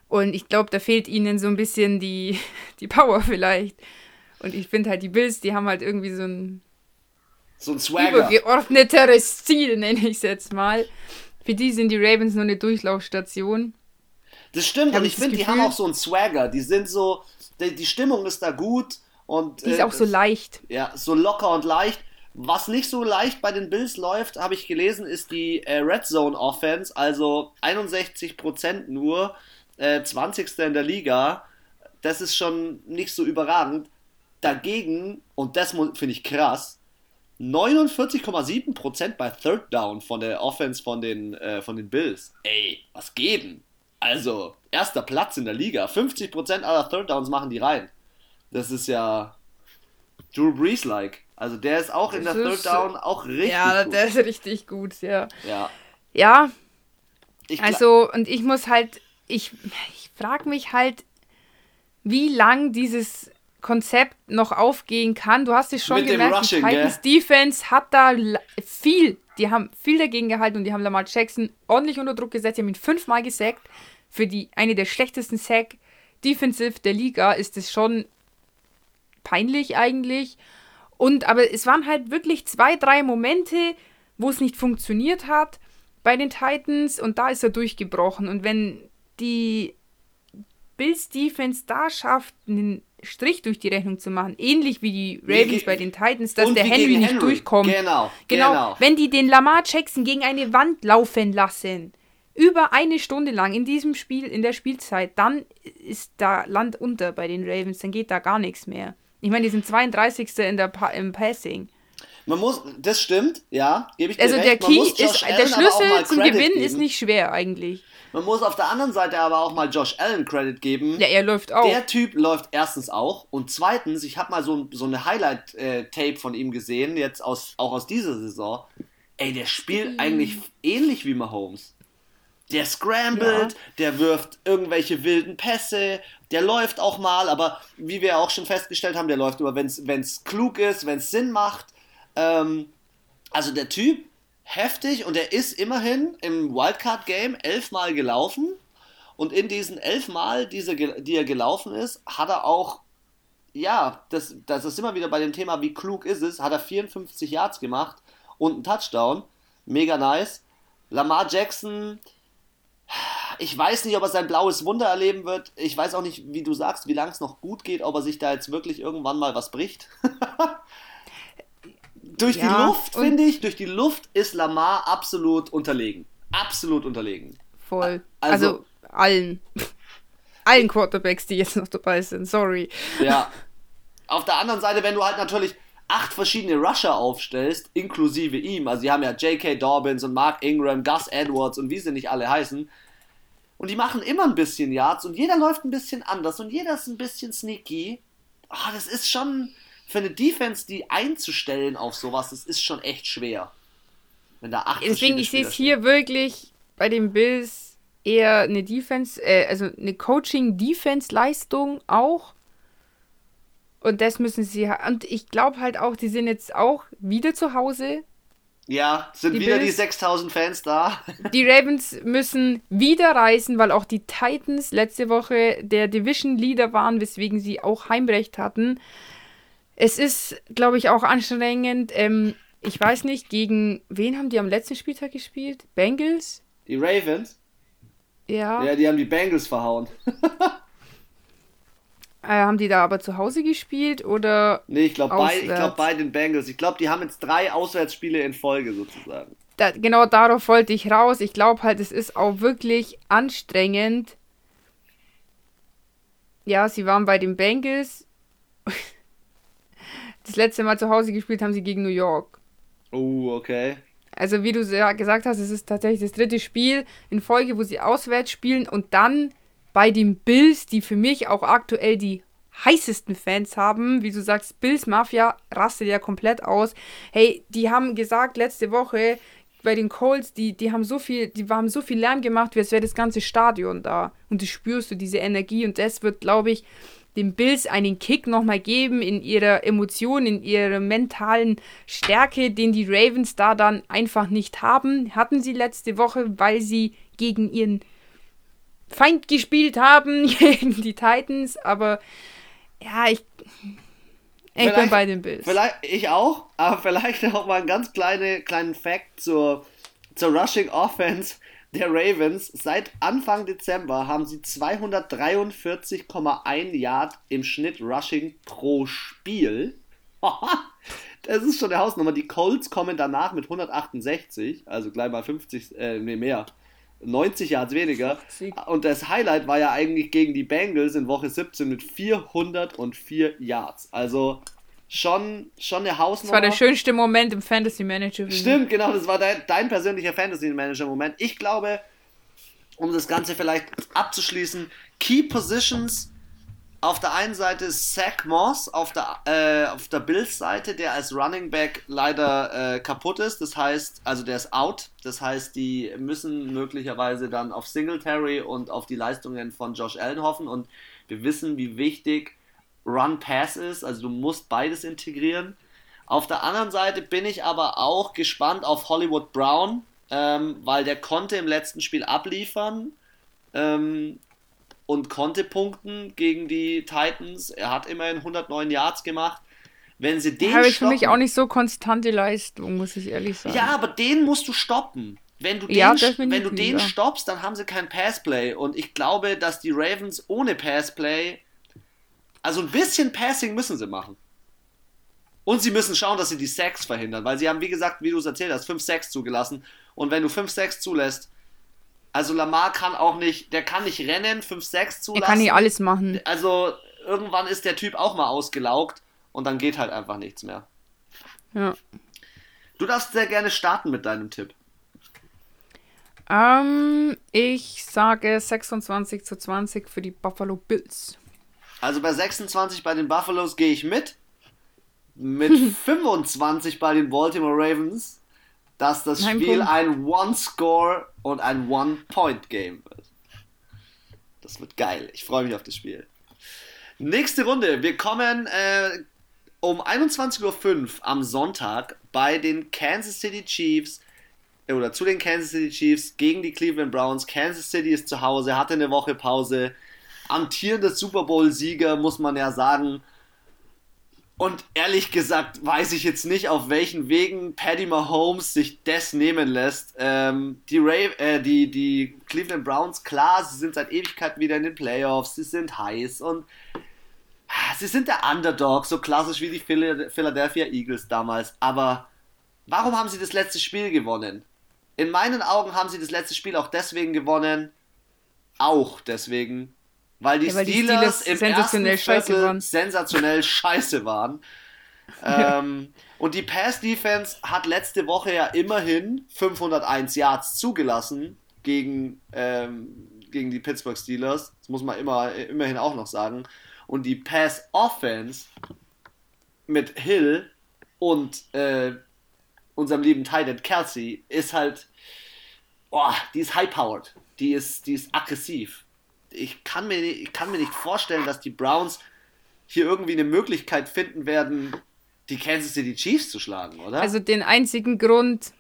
Und ich glaube, da fehlt ihnen so ein bisschen die, <laughs> die Power vielleicht. Und ich finde halt, die Bills, die haben halt irgendwie so ein so ein Swagger. Übergeordneteres <laughs> Ziel, nenne ich es jetzt mal. Für die sind die Ravens nur eine Durchlaufstation. Das stimmt, und ich finde, die haben auch so einen Swagger. Die sind so, die, die Stimmung ist da gut und. Die ist äh, auch so leicht. Ja, so locker und leicht. Was nicht so leicht bei den Bills läuft, habe ich gelesen, ist die äh, Red Zone Offense, also 61% nur, äh, 20. in der Liga. Das ist schon nicht so überragend. Dagegen, und das finde ich krass, 49,7% bei Third Down von der Offense von den, äh, von den Bills. Ey, was geben? Also, erster Platz in der Liga. 50% aller Third Downs machen die rein. Das ist ja Drew Brees-like. Also, der ist auch das in der Third Down auch richtig Ja, gut. der ist richtig gut, ja. Ja. Ja. Ich also, und ich muss halt, ich, ich frage mich halt, wie lang dieses Konzept noch aufgehen kann. Du hast es schon Mit gemerkt, Rushing, die Titans gell? Defense hat da viel, die haben viel dagegen gehalten und die haben Lamar Jackson ordentlich unter Druck gesetzt. Die haben ihn fünfmal gesackt. Für die eine der schlechtesten Sack Defensive der Liga ist es schon peinlich eigentlich. Und aber es waren halt wirklich zwei, drei Momente, wo es nicht funktioniert hat bei den Titans und da ist er durchgebrochen. Und wenn die Bills Defense da schafft, einen Strich durch die Rechnung zu machen, ähnlich wie die Ravens bei den Titans, dass der Henry nicht Henry. durchkommt. Genau, genau, genau. Wenn die den Lamar Jackson gegen eine Wand laufen lassen, über eine Stunde lang in diesem Spiel, in der Spielzeit, dann ist da Land unter bei den Ravens, dann geht da gar nichts mehr. Ich meine, die sind 32. In der pa im Passing. Man muss, das stimmt, ja, gebe ich dir Also recht. der Key ist, der Schlüssel zum Gewinn ist nicht schwer eigentlich. Man muss auf der anderen Seite aber auch mal Josh Allen Credit geben. Ja, er läuft auch. Der Typ läuft erstens auch und zweitens, ich habe mal so, so eine Highlight-Tape von ihm gesehen, jetzt aus, auch aus dieser Saison. Ey, der spielt mhm. eigentlich ähnlich wie Mahomes. Der scrambled, ja. der wirft irgendwelche wilden Pässe, der läuft auch mal, aber wie wir auch schon festgestellt haben, der läuft nur, wenn es klug ist, wenn es Sinn macht. Ähm, also der Typ, heftig und er ist immerhin im Wildcard-Game elfmal gelaufen. Und in diesen elfmal, die, die er gelaufen ist, hat er auch, ja, das, das ist immer wieder bei dem Thema, wie klug ist es, hat er 54 Yards gemacht und einen Touchdown. Mega nice. Lamar Jackson, ich weiß nicht, ob er sein blaues Wunder erleben wird. Ich weiß auch nicht, wie du sagst, wie lange es noch gut geht, ob er sich da jetzt wirklich irgendwann mal was bricht. <laughs> durch ja, die Luft, finde ich, durch die Luft ist Lamar absolut unterlegen. Absolut unterlegen. Voll. Also, also allen. <laughs> allen Quarterbacks, die jetzt noch dabei sind, sorry. Ja. <laughs> Auf der anderen Seite, wenn du halt natürlich acht verschiedene Rusher aufstellst, inklusive ihm, also die haben ja J.K. Dobbins und Mark Ingram, Gus Edwards und wie sie nicht alle heißen, und die machen immer ein bisschen Yards und jeder läuft ein bisschen anders und jeder ist ein bisschen sneaky. Oh, das ist schon für eine Defense, die einzustellen auf sowas, das ist schon echt schwer. Wenn da acht Deswegen, ich sehe es hier wirklich bei den Bills eher eine Defense, äh, also eine Coaching-Defense-Leistung auch. Und das müssen sie, und ich glaube halt auch, die sind jetzt auch wieder zu Hause. Ja, sind die wieder Bills, die 6000 Fans da. <laughs> Die Ravens müssen wieder reisen, weil auch die Titans letzte Woche der Division Leader waren, weswegen sie auch Heimrecht hatten. Es ist, glaube ich, auch anstrengend. Ähm, ich weiß nicht, gegen wen haben die am letzten Spieltag gespielt? Bengals? Die Ravens? Ja. Ja, die haben die Bengals verhauen. <laughs> äh, haben die da aber zu Hause gespielt oder? Nee, ich glaube bei, glaub, bei den Bengals. Ich glaube, die haben jetzt drei Auswärtsspiele in Folge sozusagen. Da, genau darauf wollte ich raus. Ich glaube halt, es ist auch wirklich anstrengend. Ja, sie waren bei den Bengals. <laughs> Das letzte Mal zu Hause gespielt haben sie gegen New York. Oh, okay. Also wie du gesagt hast, es ist tatsächlich das dritte Spiel in Folge, wo sie auswärts spielen und dann bei den Bills, die für mich auch aktuell die heißesten Fans haben. Wie du sagst, Bills Mafia rastet ja komplett aus. Hey, die haben gesagt letzte Woche bei den Colts, die, die haben so viel, die haben so viel Lärm gemacht, als wäre das ganze Stadion da. Und du spürst du diese Energie und das wird, glaube ich, den Bills einen Kick nochmal geben in ihrer Emotion, in ihrer mentalen Stärke, den die Ravens da dann einfach nicht haben. Hatten sie letzte Woche, weil sie gegen ihren Feind gespielt haben, <laughs> gegen die Titans, aber ja, ich, ich bin bei den Bills. Vielleicht, ich auch, aber <laughs> vielleicht auch mal einen ganz kleine, kleinen Fact zur, zur Rushing Offense der Ravens. Seit Anfang Dezember haben sie 243,1 Yard im Schnitt Rushing pro Spiel. <laughs> das ist schon der Hausnummer. Die Colts kommen danach mit 168, also gleich mal 50, äh, nee, mehr. 90 Yards weniger. Und das Highlight war ja eigentlich gegen die Bengals in Woche 17 mit 404 Yards. Also schon, schon eine Hausnummer. Das war der schönste Moment im Fantasy Manager. Stimmt, genau, das war dein, dein persönlicher Fantasy Manager Moment. Ich glaube, um das Ganze vielleicht abzuschließen, Key Positions auf der einen Seite ist Zach Moss, auf der, äh, auf der Bills-Seite, der als Running Back leider äh, kaputt ist. Das heißt, also der ist out. Das heißt, die müssen möglicherweise dann auf Singletary und auf die Leistungen von Josh Allen hoffen. Und wir wissen, wie wichtig Run-Pass ist, also du musst beides integrieren. Auf der anderen Seite bin ich aber auch gespannt auf Hollywood Brown, ähm, weil der konnte im letzten Spiel abliefern ähm, und konnte punkten gegen die Titans. Er hat immerhin 109 Yards gemacht. Wenn sie den Habe ich für mich auch nicht so konstante Leistung, muss ich ehrlich sagen. Ja, aber den musst du stoppen. Wenn du den, ja, wenn du den stoppst, dann haben sie kein Passplay. Und ich glaube, dass die Ravens ohne Passplay also ein bisschen Passing müssen sie machen. Und sie müssen schauen, dass sie die Sacks verhindern, weil sie haben, wie gesagt, wie du es erzählt hast, 5 Sacks zugelassen. Und wenn du 5 Sacks zulässt, also Lamar kann auch nicht, der kann nicht rennen, 5 Sacks zulassen. Er kann nicht alles machen. Also irgendwann ist der Typ auch mal ausgelaugt und dann geht halt einfach nichts mehr. Ja. Du darfst sehr gerne starten mit deinem Tipp. Ähm, ich sage 26 zu 20 für die Buffalo Bills. Also bei 26 bei den Buffaloes gehe ich mit. Mit <laughs> 25 bei den Baltimore Ravens. dass das Ein Spiel Punkt. ein One-Score und ein One-Point-Game wird. Das wird geil. Ich freue mich auf das Spiel. Nächste Runde. Wir kommen äh, um 21.05 Uhr am Sonntag bei den Kansas City Chiefs äh, oder zu den Kansas City Chiefs gegen die Cleveland Browns. Kansas City ist zu Hause, hatte eine Woche Pause. Amtierender Super Bowl-Sieger, muss man ja sagen. Und ehrlich gesagt weiß ich jetzt nicht, auf welchen Wegen Paddy Mahomes sich das nehmen lässt. Ähm, die, Ray, äh, die, die Cleveland Browns, klar, sie sind seit Ewigkeiten wieder in den Playoffs, sie sind heiß und ah, sie sind der Underdog, so klassisch wie die Phila- Philadelphia Eagles damals. Aber warum haben sie das letzte Spiel gewonnen? In meinen Augen haben sie das letzte Spiel auch deswegen gewonnen, auch deswegen, weil die Ja, weil die Steelers, Steelers im sensationell ersten scheiße Viertel waren. sensationell <laughs> scheiße waren. ähm, und die Pass-Defense hat letzte Woche ja immerhin 501 Yards zugelassen gegen, ähm, gegen die Pittsburgh Steelers. Das muss man immer, immerhin auch noch sagen. Und die Pass-Offense mit Hill und äh, unserem lieben Titan Kelsey ist halt, oh, die ist high-powered. Die ist, die ist aggressiv. Ich kann, mir, ich kann mir nicht vorstellen, dass die Browns hier irgendwie eine Möglichkeit finden werden, die Kansas City Chiefs zu schlagen, oder? Also den einzigen Grund,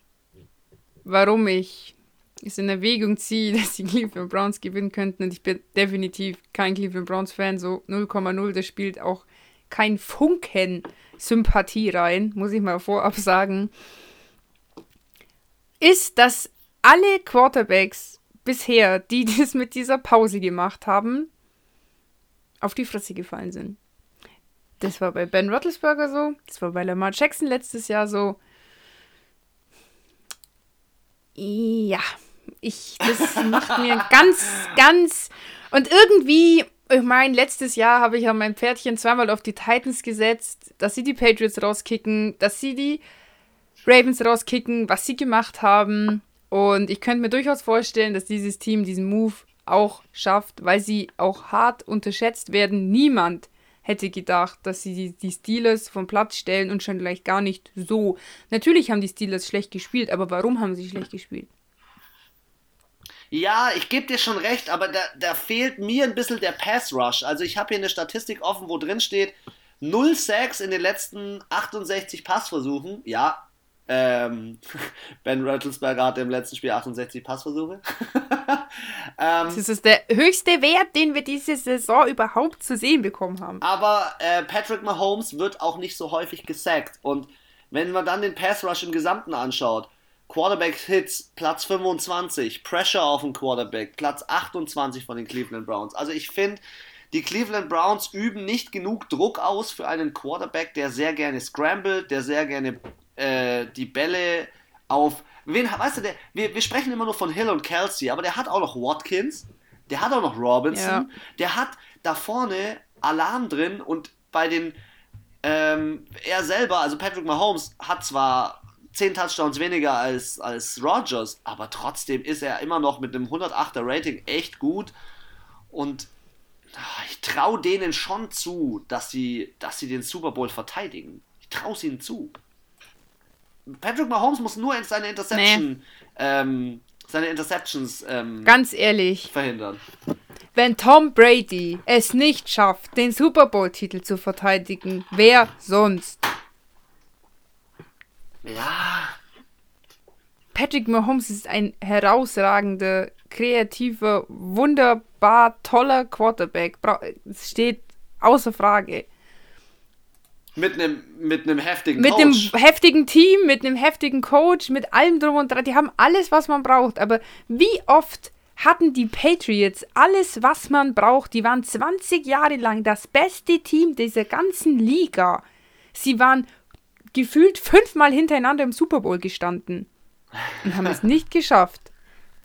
warum ich es in Erwägung ziehe, <laughs> dass die Cleveland Browns gewinnen könnten, und ich bin definitiv kein Cleveland Browns Fan, so 0,0, das spielt auch kein Funken Sympathie rein, muss ich mal vorab sagen, ist, dass alle Quarterbacks bisher, die das mit dieser Pause gemacht haben, auf die Fresse gefallen sind. Das war bei Ben Roethlisberger so, das war bei Lamar Jackson letztes Jahr so. Ja, ich, das macht mir <laughs> ganz, ganz. Und irgendwie, ich meine, letztes Jahr habe ich ja mein Pferdchen zweimal auf die Titans gesetzt, dass sie die Patriots rauskicken, dass sie die Ravens rauskicken, was sie gemacht haben. Und ich könnte mir durchaus vorstellen, dass dieses Team diesen Move auch schafft, weil sie auch hart unterschätzt werden. Niemand hätte gedacht, dass sie die, Steelers vom Platz stellen und schon gleich gar nicht so. Natürlich haben die Steelers schlecht gespielt, aber warum haben sie schlecht gespielt? Ja, ich gebe dir schon recht, aber da, da fehlt mir ein bisschen der Pass Rush. Also ich habe hier eine Statistik offen, wo drin steht, 0 Sacks in den letzten 68 Passversuchen. Ja, ähm, <laughs> Ben Rattlesberger hatte im letzten Spiel 68 Passversuche. <laughs> ähm, Das ist der höchste Wert, den wir diese Saison überhaupt zu sehen bekommen haben. aber äh, Patrick Mahomes wird auch nicht so häufig gesackt. Und wenn man dann den Pass Rush im Gesamten anschaut, Quarterback Hits Platz 25, Pressure auf den Quarterback Platz 28 von den Cleveland Browns. Also ich finde, die Cleveland Browns üben nicht genug Druck aus für einen Quarterback, der sehr gerne scrambled, der sehr gerne äh, die Bälle auf. Wen, weißt du, der, wir, wir sprechen immer nur von Hill und Kelsey, aber der hat auch noch Watkins, der hat auch noch Robinson, Ja. der hat da vorne Alarm drin und bei den ähm, er selber, also Patrick Mahomes, hat zwar 10 Touchdowns weniger als, als Rogers, aber trotzdem ist er immer noch mit einem 108er Rating echt gut und ah, ich traue denen schon zu, dass sie, dass sie den Super Bowl verteidigen. Ich traue es ihnen zu. Patrick Mahomes muss nur in seine Interception, ähm, seine Interceptions ähm, Ganz ehrlich, verhindern. wenn Tom Brady es nicht schafft, den Super Bowl-Titel zu verteidigen, wer sonst? Ja, Patrick Mahomes ist ein herausragender, kreativer, wunderbar toller Quarterback. Es steht außer Frage. Mit einem mit einem heftigen Mit einem Coach. heftigen Team, mit einem heftigen Coach, mit allem drum und dran. Die haben alles, was man braucht. Aber wie oft hatten die Patriots alles, was man braucht? Die waren 20 Jahre lang das beste Team dieser ganzen Liga. Sie waren gefühlt fünfmal hintereinander im Super Bowl gestanden und haben es nicht geschafft,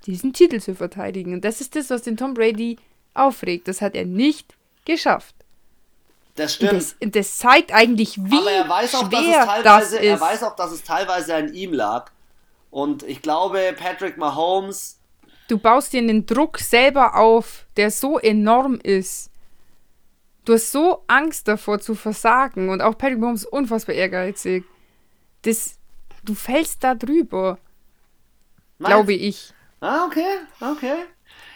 diesen Titel zu verteidigen. Und das ist das, was den Tom Brady aufregt. Das hat er nicht geschafft. Das stimmt. das, das zeigt eigentlich, wie Aber er weiß auch, dass es schwer das teilweise, ist. er weiß auch, dass es teilweise an ihm lag. Und ich glaube, Patrick Mahomes, Du baust dir einen Druck selber auf, der so enorm ist. Du hast so Angst davor zu versagen und auch Patrick Mahomes ist unfassbar ehrgeizig. Das, du fällst da drüber. Glaube ich. Ah, okay, okay.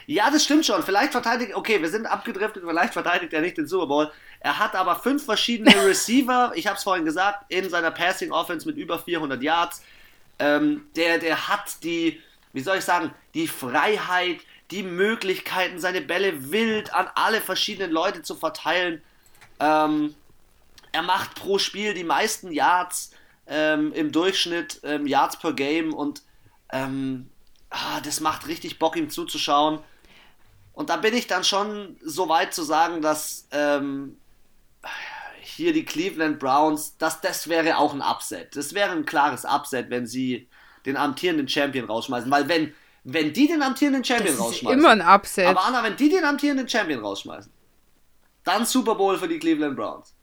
Ja, das stimmt schon. Vielleicht verteidigt, okay, wir sind abgedriftet, vielleicht verteidigt er nicht den Super Bowl. Er hat aber fünf verschiedene <laughs> Receiver, ich habe es vorhin gesagt, in seiner Passing Offense mit über 400 Yards. Ähm, der, der hat die, wie soll ich sagen, die Freiheit, die Möglichkeiten, seine Bälle wild an alle verschiedenen Leute zu verteilen. Ähm, er macht pro Spiel die meisten Yards ähm, im Durchschnitt, ähm, Yards per Game und ähm, ah, das macht richtig Bock, ihm zuzuschauen. Und da bin ich dann schon so weit zu sagen, dass ähm, hier die Cleveland Browns, dass das wäre auch ein Upset. Das wäre ein klares Upset, wenn sie den amtierenden Champion rausschmeißen. Weil wenn, wenn die den amtierenden Champion Das ist rausschmeißen. immer ein Upset. Aber Anna, wenn die den amtierenden Champion rausschmeißen, dann Super Bowl für die Cleveland Browns.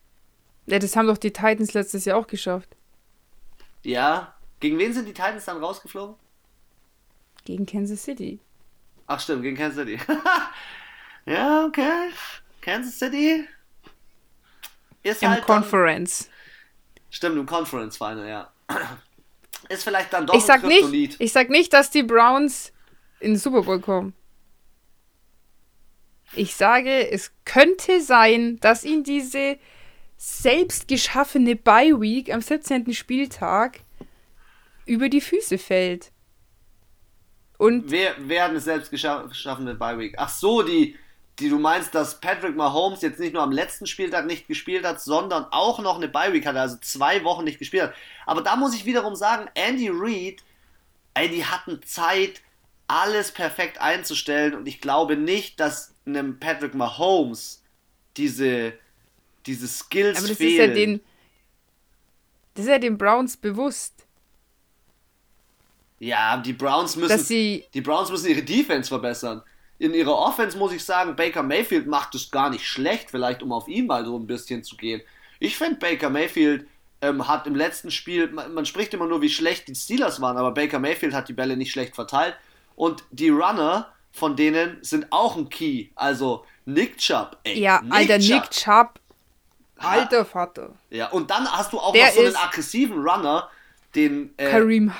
Ja, das haben doch die Titans letztes Jahr auch geschafft. Ja. Gegen wen sind die Titans dann rausgeflogen? Gegen Kansas City. Ach stimmt, gegen Kansas City. <laughs> ja, okay. Kansas City ist Im halt dann, Conference. Stimmt, im Conference Final, ja. <clears throat> Ist vielleicht dann doch Ich sag ein nicht, Kryptonit. ich sag nicht, dass die Browns in den Super Bowl kommen. Ich sage, es könnte sein, dass ihnen diese selbst geschaffene Bye Week am 17. Spieltag über die Füße fällt. Und Wer, wer hat eine selbst gescha- geschaffene Bye Week? Ach so, die, die du meinst, dass Patrick Mahomes jetzt nicht nur am letzten Spieltag nicht gespielt hat, sondern auch noch eine Bye Week hatte, also zwei Wochen nicht gespielt hat. Aber da muss ich wiederum sagen, Andy Reid, ey, die hatten Zeit, alles perfekt einzustellen und ich glaube nicht, dass einem Patrick Mahomes diese, diese Skills aber das fehlen. ist ja den das ist ja den Browns bewusst, Ja, die Browns müssen, die Browns müssen ihre Defense verbessern. In ihrer Offense muss ich sagen, Baker Mayfield macht es gar nicht schlecht, vielleicht um auf ihn mal so ein bisschen zu gehen. Ich finde, Baker Mayfield ähm, hat im letzten Spiel, man, man spricht immer nur, wie schlecht die Steelers waren, aber Baker Mayfield hat die Bälle nicht schlecht verteilt. Und die Runner von denen sind auch ein Key. Also Nick Chubb, ey. ja, alter Nick Chubb, alter Vater. Ja, und dann hast du auch Der noch so einen aggressiven Runner, den, äh,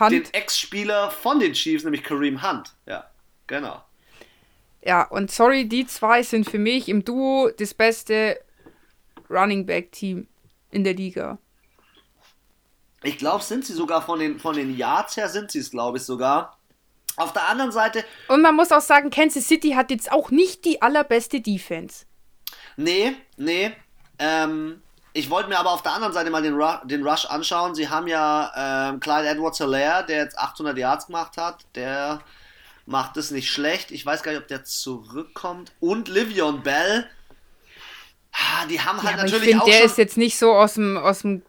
den Ex-Spieler von den Chiefs, nämlich Kareem Hunt. Ja, genau. Ja, und sorry, die zwei sind für mich im Duo das beste Running Back Team in der Liga. Ich glaube, sind sie sogar von den, von den Yards her, sind sie es, glaube ich, sogar. Auf der anderen Seite, Und man muss auch sagen, Kansas City hat jetzt auch nicht die allerbeste Defense. nee, nee. Ähm, ich wollte mir aber auf der anderen Seite mal den, Ru den Rush anschauen. Sie haben ja ähm, Clyde edwards hilaire der jetzt 800 Yards gemacht hat. Der macht es nicht schlecht. Ich weiß gar nicht, ob der zurückkommt. Und Livion Bell. Ah, Die haben Ja, halt ich natürlich finde, auch der ist jetzt nicht so aus dem, aus dem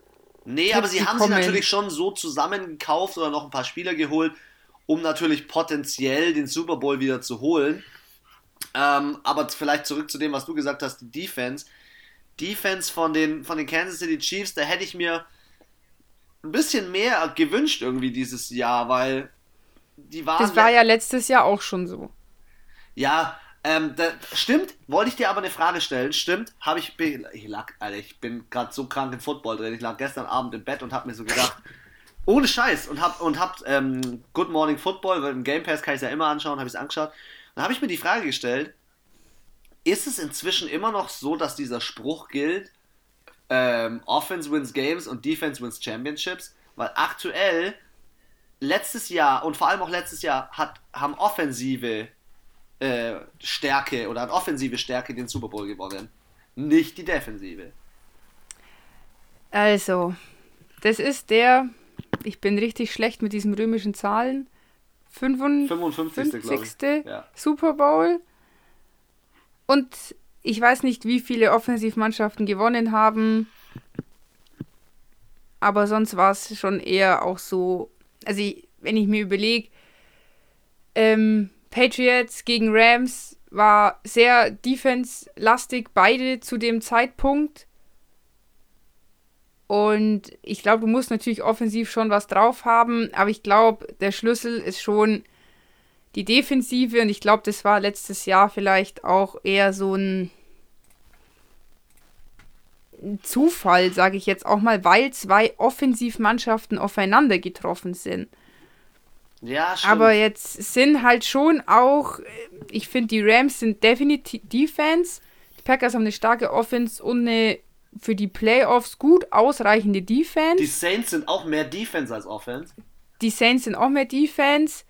Nee, aber sie haben sie gekommen. natürlich schon so zusammengekauft oder noch ein paar Spieler geholt, um natürlich potenziell den Super Bowl wieder zu holen. Ähm, aber vielleicht zurück zu dem, was du gesagt hast, die Defense. Defense von den, von den Kansas City Chiefs, da hätte ich mir ein bisschen mehr gewünscht irgendwie dieses Jahr, weil die waren. Das war ja letztes Jahr auch schon so. Ja, ähm, da, stimmt, wollte ich dir aber eine Frage stellen. Stimmt, habe ich, bin- ich lag, Alter, ich bin gerade so krank im Football drin. Ich lag gestern Abend im Bett und habe mir so gedacht, <laughs> ohne Scheiß und hab und hab ähm, Good Morning Football, weil im Game Pass kann ich es ja immer anschauen, habe ich es angeschaut. Dann habe ich mir die Frage gestellt, ist es inzwischen immer noch so, dass dieser Spruch gilt, ähm, Offense wins Games und Defense wins Championships? Weil aktuell letztes Jahr und vor allem auch letztes Jahr hat, haben offensive äh, Stärke oder hat offensive Stärke den Super Bowl gewonnen. Nicht die Defensive. Also, das ist der, ich bin richtig schlecht mit diesen römischen Zahlen, 55. 55. glaube ich. Ja. Super Bowl. Und ich weiß nicht, wie viele Offensivmannschaften gewonnen haben. Aber sonst war es schon eher auch so. Also, wenn ich mir überlege, ähm, Patriots gegen Rams war sehr defense-lastig, beide zu dem Zeitpunkt. Und ich glaube, du musst natürlich offensiv schon was drauf haben, aber ich glaube, der Schlüssel ist schon die Defensive und ich glaube, das war letztes Jahr vielleicht auch eher so ein Zufall, sage ich jetzt auch mal, weil zwei Offensivmannschaften aufeinander getroffen sind. Ja, stimmt. Aber jetzt sind halt schon auch, ich finde, die Rams sind definitiv Defense. Die Packers haben eine starke Offense und eine für die Playoffs gut ausreichende Defense. Die Saints sind auch mehr Defense als Offense. Die Saints sind auch mehr Defense.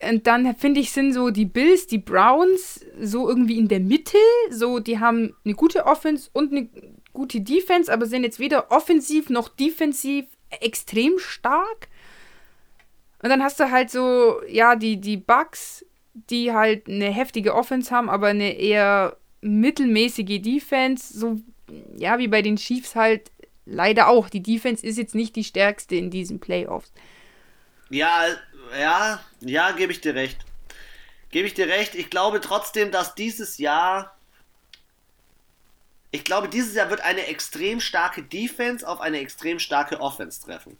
Und dann finde ich, sind so die Bills, die Browns so irgendwie in der Mitte. So, die haben eine gute Offense und eine gute Defense, aber sind jetzt weder offensiv noch defensiv extrem stark. Und dann hast du halt so, ja, die, die Bucks, die halt eine heftige Offense haben, aber eine eher mittelmäßige Defense. So, ja, wie bei den Chiefs halt leider auch. Die Defense ist jetzt nicht die stärkste in diesen Playoffs. Ja, ja, ja, gebe ich dir recht. Gebe ich dir recht. Ich glaube trotzdem, dass dieses Jahr. Ich glaube, dieses Jahr wird eine extrem starke Defense auf eine extrem starke Offense treffen.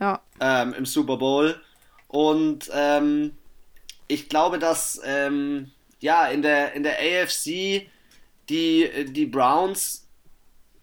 Ja. Ähm, Im Super Bowl. Und ähm, ich glaube, dass ähm, ja in der, in der AFC die, die Browns.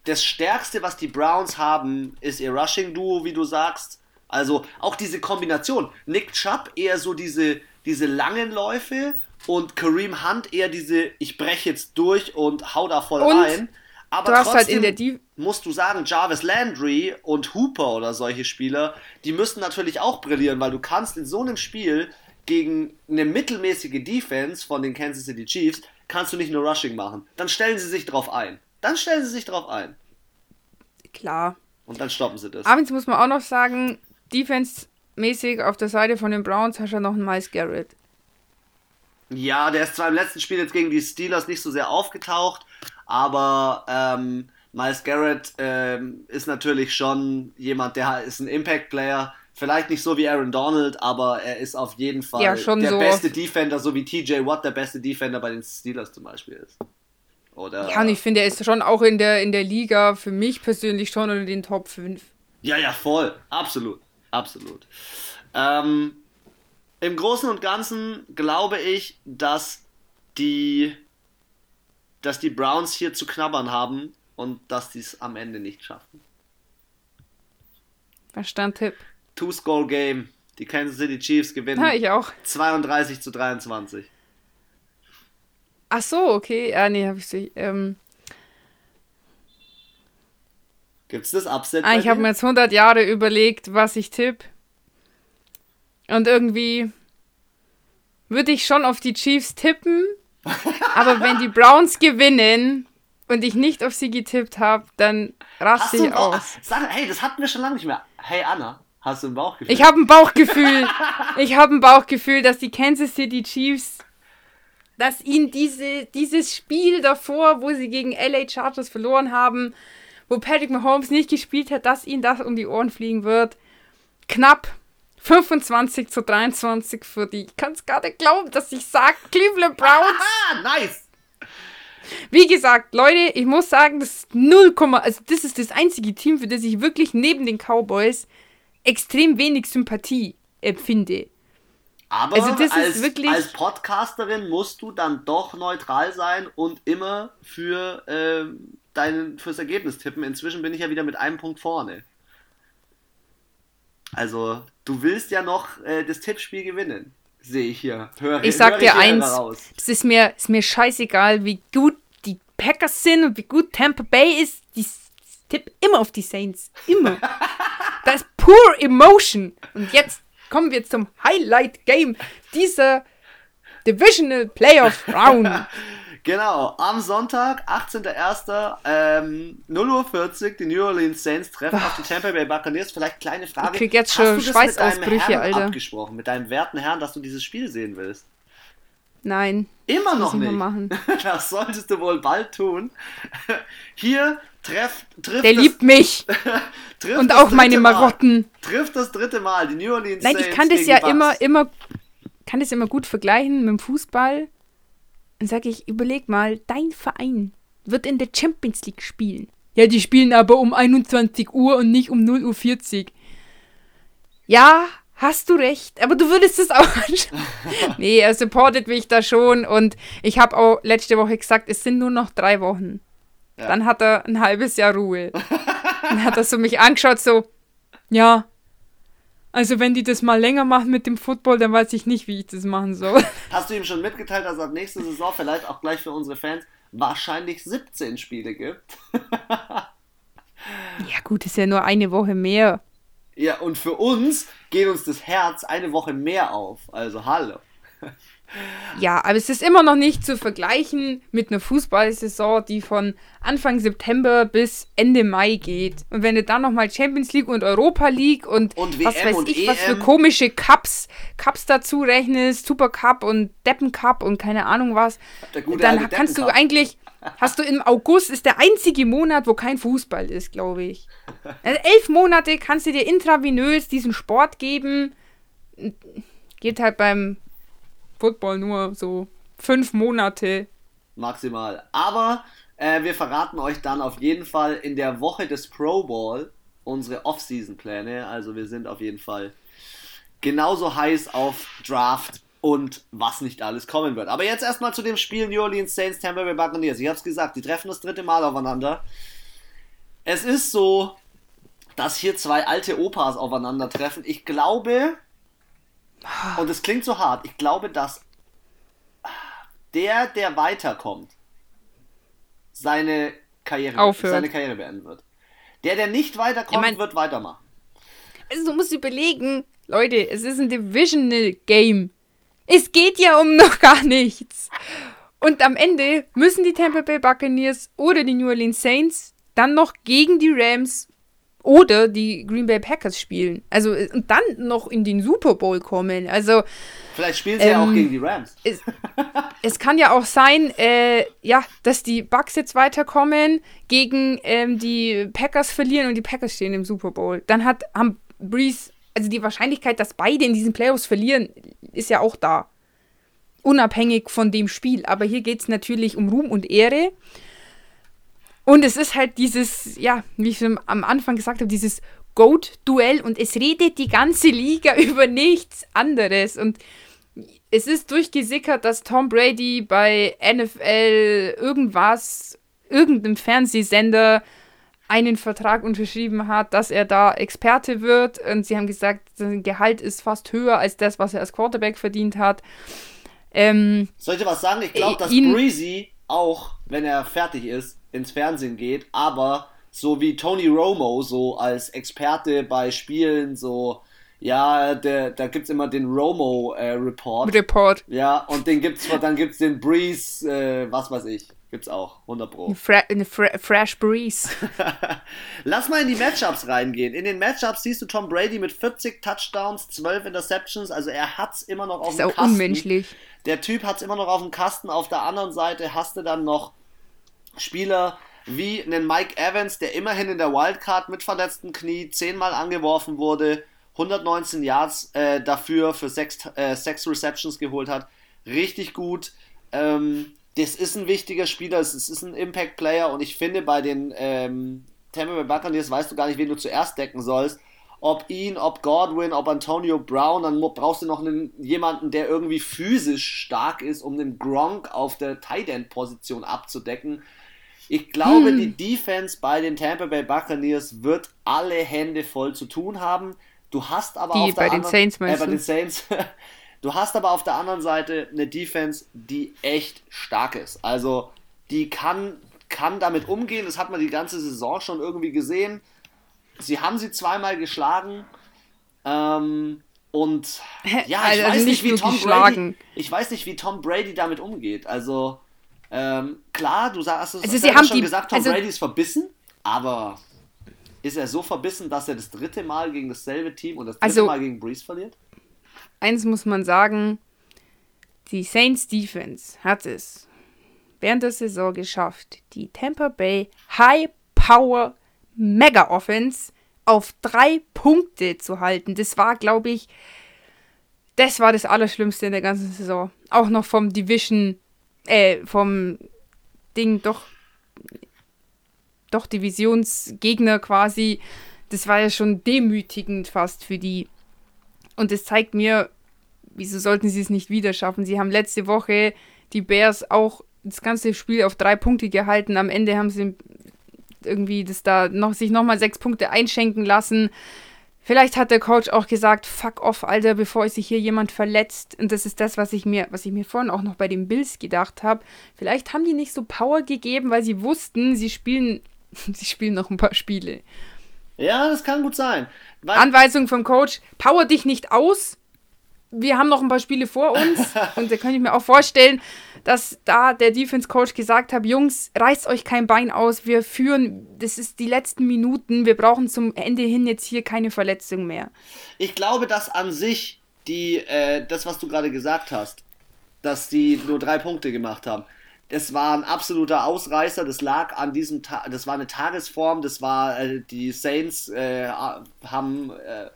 Das Stärkste, was die Browns haben, ist ihr Rushing-Duo, wie du sagst. Also auch diese Kombination. Nick Chubb eher so diese, diese langen Läufe und Kareem Hunt eher diese, ich breche jetzt durch und hau da voll Und rein. Aber du hast trotzdem halt in der musst du sagen, Jarvis Landry und Hooper oder solche Spieler, die müssen natürlich auch brillieren, weil du kannst in so einem Spiel gegen eine mittelmäßige Defense von den Kansas City Chiefs, kannst du nicht nur Rushing machen. Dann stellen sie sich drauf ein. Dann stellen sie sich drauf ein. Klar. Und dann stoppen sie das. Aber jetzt muss man auch noch sagen, defense-mäßig auf der Seite von den Browns hast du ja noch einen Miles Garrett. Ja, der ist zwar im letzten Spiel jetzt gegen die Steelers nicht so sehr aufgetaucht, aber ähm, Miles Garrett ähm, ist natürlich schon jemand, der ist ein Impact-Player. Vielleicht nicht so wie Aaron Donald, aber er ist auf jeden Fall Ja, schon der so. beste Defender, so wie TJ Watt der beste Defender bei den Steelers zum Beispiel ist. Oder? Ja, und ich finde, er ist schon auch in der, in der Liga für mich persönlich schon unter den Top 5. Ja, ja, voll. Absolut. Absolut. Ähm, Im Großen und Ganzen glaube ich, dass die, dass die Browns hier zu knabbern haben und dass die es am Ende nicht schaffen. Verstand-Tipp. Two-Score-Game. Die Kansas City Chiefs gewinnen Ja, ich auch. 32 zu 23. Ach so, okay. Ah, nee, hab ich nicht. Ähm, Gibt's das Upset? ah, ich habe mir jetzt 100 Jahre überlegt, was ich tipp. Und irgendwie würde ich schon auf die Chiefs tippen. aber wenn die Browns gewinnen und ich nicht auf sie getippt habe, dann raste ich aus. Sag, hey, das hatten wir schon lange nicht mehr. Hey Anna, hast du ein Bauchgefühl? Ich habe ein Bauchgefühl. ich habe ein Bauchgefühl, dass die Kansas City Chiefs, dass ihnen diese, dieses Spiel davor, wo sie gegen LA Chargers verloren haben, wo Patrick Mahomes nicht gespielt hat, dass ihnen das um die Ohren fliegen wird. Knapp 25 zu 23 für die. Ich kann es gar nicht glauben, dass ich sage Cleveland Browns. <laughs> ah, nice! Wie gesagt, Leute, ich muss sagen, das ist 0, also das ist das einzige Team, für das ich wirklich neben den Cowboys extrem wenig Sympathie empfinde. Aber Also das ist als, wirklich- als Podcasterin musst du dann doch neutral sein und immer für ähm, dein, fürs Ergebnis tippen. Inzwischen bin ich ja wieder mit einem Punkt vorne. Also, du willst ja noch äh, das Tippspiel gewinnen. Sehe ich hier. Höre, Ich sag höre dir eins, es ist mir, ist mir scheißegal, wie gut die Packers sind und wie gut Tampa Bay ist. Ich tippe immer auf die Saints. Immer. <laughs> das ist pure Emotion. Und jetzt kommen wir zum Highlight Game dieser Divisional Playoff Round. <laughs> Genau, am Sonntag, 18.01., ähm, 0.40 Uhr, die New Orleans Saints treffen auf die Tampa Bay Buccaneers. Vielleicht kleine Frage. Ich krieg jetzt Hast schon du das mit Schweißausbrüche, deinem Herrn Alter. abgesprochen, mit deinem werten Herrn, dass du dieses Spiel sehen willst? Nein. Immer noch nicht. machen. <laughs> Das solltest du wohl bald tun. Hier treff, trifft, Der das, liebt mich <laughs> und auch meine dritte Mal- Marotten. Trifft das dritte Mal die New Orleans Nein, Saints ich kann das ja Bucks. immer, immer, kann das immer gut vergleichen mit dem Fußball. Dann sage ich, überleg mal, dein Verein wird in der Champions League spielen. Ja, die spielen aber um 21 Uhr und nicht um 0.40 Uhr. Ja, hast du recht, aber du würdest es auch anschauen. <laughs> nee, er supportet mich da schon und ich habe auch letzte Woche gesagt, es sind nur noch drei Wochen. Ja. Dann hat er ein halbes Jahr Ruhe. Dann hat er so mich angeschaut, so, ja, Also wenn die das mal länger machen mit dem Football, dann weiß ich nicht, wie ich das machen soll. <laughs> Hast du ihm schon mitgeteilt, dass es ab nächste Saison vielleicht auch gleich für unsere Fans wahrscheinlich 17 Spiele gibt? <laughs> ja gut, ist ja nur eine Woche mehr. Ja, und für uns geht uns das Herz eine Woche mehr auf. Also hallo. Ja, aber es ist immer noch nicht zu vergleichen mit einer Fußballsaison, die von Anfang September bis Ende Mai geht. Und wenn du dann nochmal Champions League und Europa League und, Und was weiß ich, was für EM. komische Cups, Cups dazu rechnest, Super Cup und Deppen Cup und keine Ahnung was, dann kannst du eigentlich, hast du im August, ist der einzige Monat, wo kein Fußball ist, glaube ich. <laughs> Also elf Monate kannst du dir intravenös diesen Sport geben. Geht halt beim Football nur so fünf Monate. Maximal. Aber äh, wir verraten euch dann auf jeden Fall in der Woche des Pro Bowl unsere Off-Season-Pläne. Also wir sind auf jeden Fall genauso heiß auf Draft und was nicht alles kommen wird. Aber jetzt erstmal zu dem Spiel New Orleans Saints Tampa Bay Buccaneers. Ich habe es gesagt, die treffen das dritte Mal aufeinander. Es ist so, dass hier zwei alte Opas aufeinandertreffen. Ich glaube, und es klingt so hart, ich glaube, dass der, der weiterkommt, seine Karriere, Aufhört. seine Karriere beenden wird. Der, der nicht weiterkommt, Ich mein- wird weitermachen. Also du musst überlegen, Leute, es ist ein Divisional Game. Es geht ja um noch gar nichts. Und am Ende müssen die Tampa Bay Buccaneers oder die New Orleans Saints dann noch gegen die Rams oder die Green Bay Packers spielen. Also äh, und dann noch in den Super Bowl kommen. Also Vielleicht spielen sie ja auch Ähm, gegen die Rams. es, es kann ja auch sein, äh, ja, dass die Bucks jetzt weiterkommen, gegen ähm, die Packers verlieren und die Packers stehen im Super Bowl. Dann hat haben Breeze, also die Wahrscheinlichkeit, dass beide in diesen Playoffs verlieren, ist ja auch da. Unabhängig von dem Spiel. Aber hier geht es natürlich um Ruhm und Ehre. Und es ist halt dieses, ja, wie ich schon am Anfang gesagt habe, dieses Goat-Duell und es redet die ganze Liga <laughs> über nichts anderes. Und es ist durchgesickert, dass Tom Brady bei NFL irgendwas, irgendeinem Fernsehsender einen Vertrag unterschrieben hat, dass er da Experte wird. Und sie haben gesagt, sein Gehalt ist fast höher als das, was er als Quarterback verdient hat. Ähm, Soll ich dir was sagen? Ich glaube, Äh, dass ihn- Breezy auch, wenn er fertig ist, ins Fernsehen geht, aber so wie Tony Romo, so als Experte bei Spielen, so, ja, der, da gibt es immer den Romo-Report. Report. ja, und den gibt's, dann gibt's den Breeze, äh, was weiß ich, gibt's auch, 100 Pro. Fra eine Fra Fresh Breeze. <laughs> Lass mal in die Matchups reingehen. In den Matchups siehst du Tom Brady mit 40 Touchdowns, 12 Interceptions, also er hat's immer noch auf ist dem auch Kasten. unmenschlich. Der Typ hat es immer noch auf dem Kasten. Auf der anderen Seite hast du dann noch Spieler wie einen Mike Evans, der immerhin in der Wildcard mit verletztem Knie zehnmal angeworfen wurde, 119 Yards äh, dafür für sechs, äh, sechs Receptions geholt hat. Richtig gut. Ähm, das ist ein wichtiger Spieler, es ist ein Impact-Player und ich finde bei den ähm, Tampa Bay Buccaneers weißt du gar nicht, wen du zuerst decken sollst. Ob ihn, ob Godwin, ob Antonio Brown, dann brauchst du noch einen, jemanden, der irgendwie physisch stark ist, um den Gronk auf der Tight End Position abzudecken. Ich glaube, Hm. die Defense bei den Tampa Bay Buccaneers wird alle Hände voll zu tun haben. Du hast aber Die auf der bei den anderen, Saints, äh, bei du? den Saints. <laughs> Du hast aber auf der anderen Seite eine Defense, die echt stark ist. Also die kann, kann damit umgehen. Das hat man die ganze Saison schon irgendwie gesehen. Sie haben sie zweimal geschlagen. Ähm, und ja, ich Also weiß nicht wie Tom geschlagen. Brady. Ich weiß nicht, wie Tom Brady damit umgeht. Also ähm, klar, du sagst es Also sie haben schon die- gesagt, Tom also- Brady ist verbissen, aber ist er so verbissen, dass er das dritte Mal gegen dasselbe Team und das dritte Also- Mal gegen Breeze verliert? Eins muss man sagen, die Saints Defense hat es während der Saison geschafft, die Tampa Bay High Power Mega Offense auf drei Punkte zu halten. Das war, glaube ich, das war das Allerschlimmste in der ganzen Saison. Auch noch vom Division, äh, vom Ding, doch, doch Divisionsgegner quasi. Das war ja schon demütigend fast für die. Und es zeigt mir, wieso sollten sie es nicht wieder schaffen? Sie haben letzte Woche die Bears auch das ganze Spiel auf drei Punkte gehalten. Am Ende haben sie irgendwie das da noch sich nochmal sechs Punkte einschenken lassen. Vielleicht hat der Coach auch gesagt, fuck off, Alter, bevor sich hier jemand verletzt. Und das ist das, was ich mir, was ich mir vorhin auch noch bei den Bills gedacht habe. Vielleicht haben die nicht so Power gegeben, weil sie wussten, sie spielen, <laughs> sie spielen noch ein paar Spiele. Ja, das kann gut sein. Anweisung vom Coach, power dich nicht aus. Wir haben noch ein paar Spiele vor uns. <laughs> und da könnte ich mir auch vorstellen, dass da der Defense Coach gesagt hat, Jungs, reißt euch kein Bein aus, wir führen, das ist die letzten Minuten, wir brauchen zum Ende hin jetzt hier keine Verletzung mehr. Ich glaube, dass an sich die, äh, das, was du gerade gesagt hast, dass die nur drei Punkte gemacht haben, das war ein absoluter Ausreißer, das lag an diesem Tag, das war eine Tagesform, das war, äh, die Saints äh, haben äh,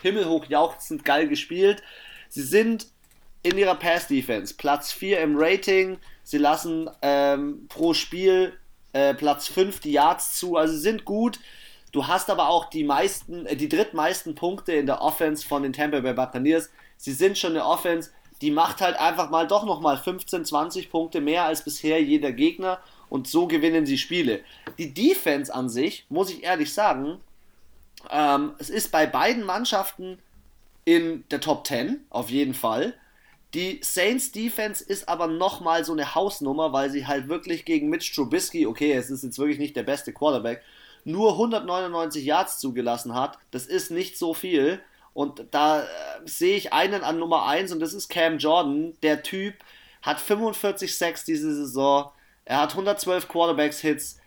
himmelhoch jauchzend geil gespielt. Sie sind in ihrer Pass-Defense. Platz 4 im Rating. Sie lassen ähm, pro Spiel äh, Platz 5 die Yards zu. Also sind gut. Du hast aber auch die meisten, äh, die drittmeisten Punkte in der Offense von den Tampa Bay Buccaneers. Sie sind schon eine Offense, die macht halt einfach mal doch nochmal 15, 20 Punkte mehr als bisher jeder Gegner und so gewinnen sie Spiele. Die Defense an sich, muss ich ehrlich sagen, ähm, es ist bei beiden Mannschaften in der Top 10, auf jeden Fall. Die Saints Defense ist aber nochmal so eine Hausnummer, weil sie halt wirklich gegen Mitch Trubisky, okay, es ist jetzt wirklich nicht der beste Quarterback, nur 199 Yards zugelassen hat. Das ist nicht so viel. Und da äh, sehe ich einen an Nummer 1 und das ist Cam Jordan. Der Typ hat 45 Sacks diese Saison. Er hat 112 Quarterbacks-Hits.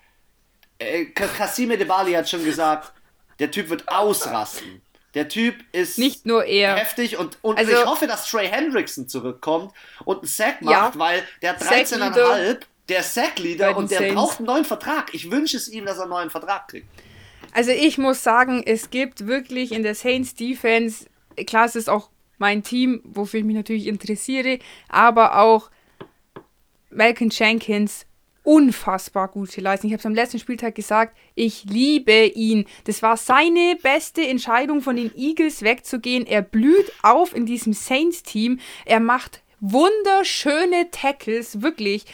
Äh, Cassime Bali hat schon gesagt, der Typ wird ausrasten. Der Typ ist nicht nur er. heftig und, und also, ich hoffe, dass Trey Hendrickson zurückkommt und einen Sack macht, ja, weil der hat 13,5, der Sackleader und der Saints. braucht einen neuen Vertrag. Ich wünsche es ihm, dass er einen neuen Vertrag kriegt. Also ich muss sagen, es gibt wirklich in der Saints Defense, klar, es ist auch mein Team, wofür ich mich natürlich interessiere, aber auch Malcolm Jenkins unfassbar gute Leistung. Ich habe es am letzten Spieltag gesagt, ich liebe ihn. Das war seine beste Entscheidung, von den Eagles wegzugehen. Er blüht auf in diesem Saints-Team. Er macht wunderschöne Tackles, wirklich.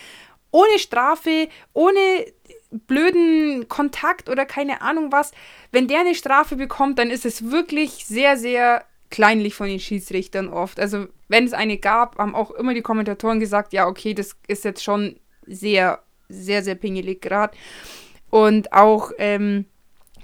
Ohne Strafe, ohne blöden Kontakt oder keine Ahnung was. Wenn der eine Strafe bekommt, dann ist es wirklich sehr, sehr kleinlich von den Schiedsrichtern oft. Also wenn es eine gab, haben auch immer die Kommentatoren gesagt, ja, okay, das ist jetzt schon sehr sehr, sehr pingelig gerade. Und auch ähm,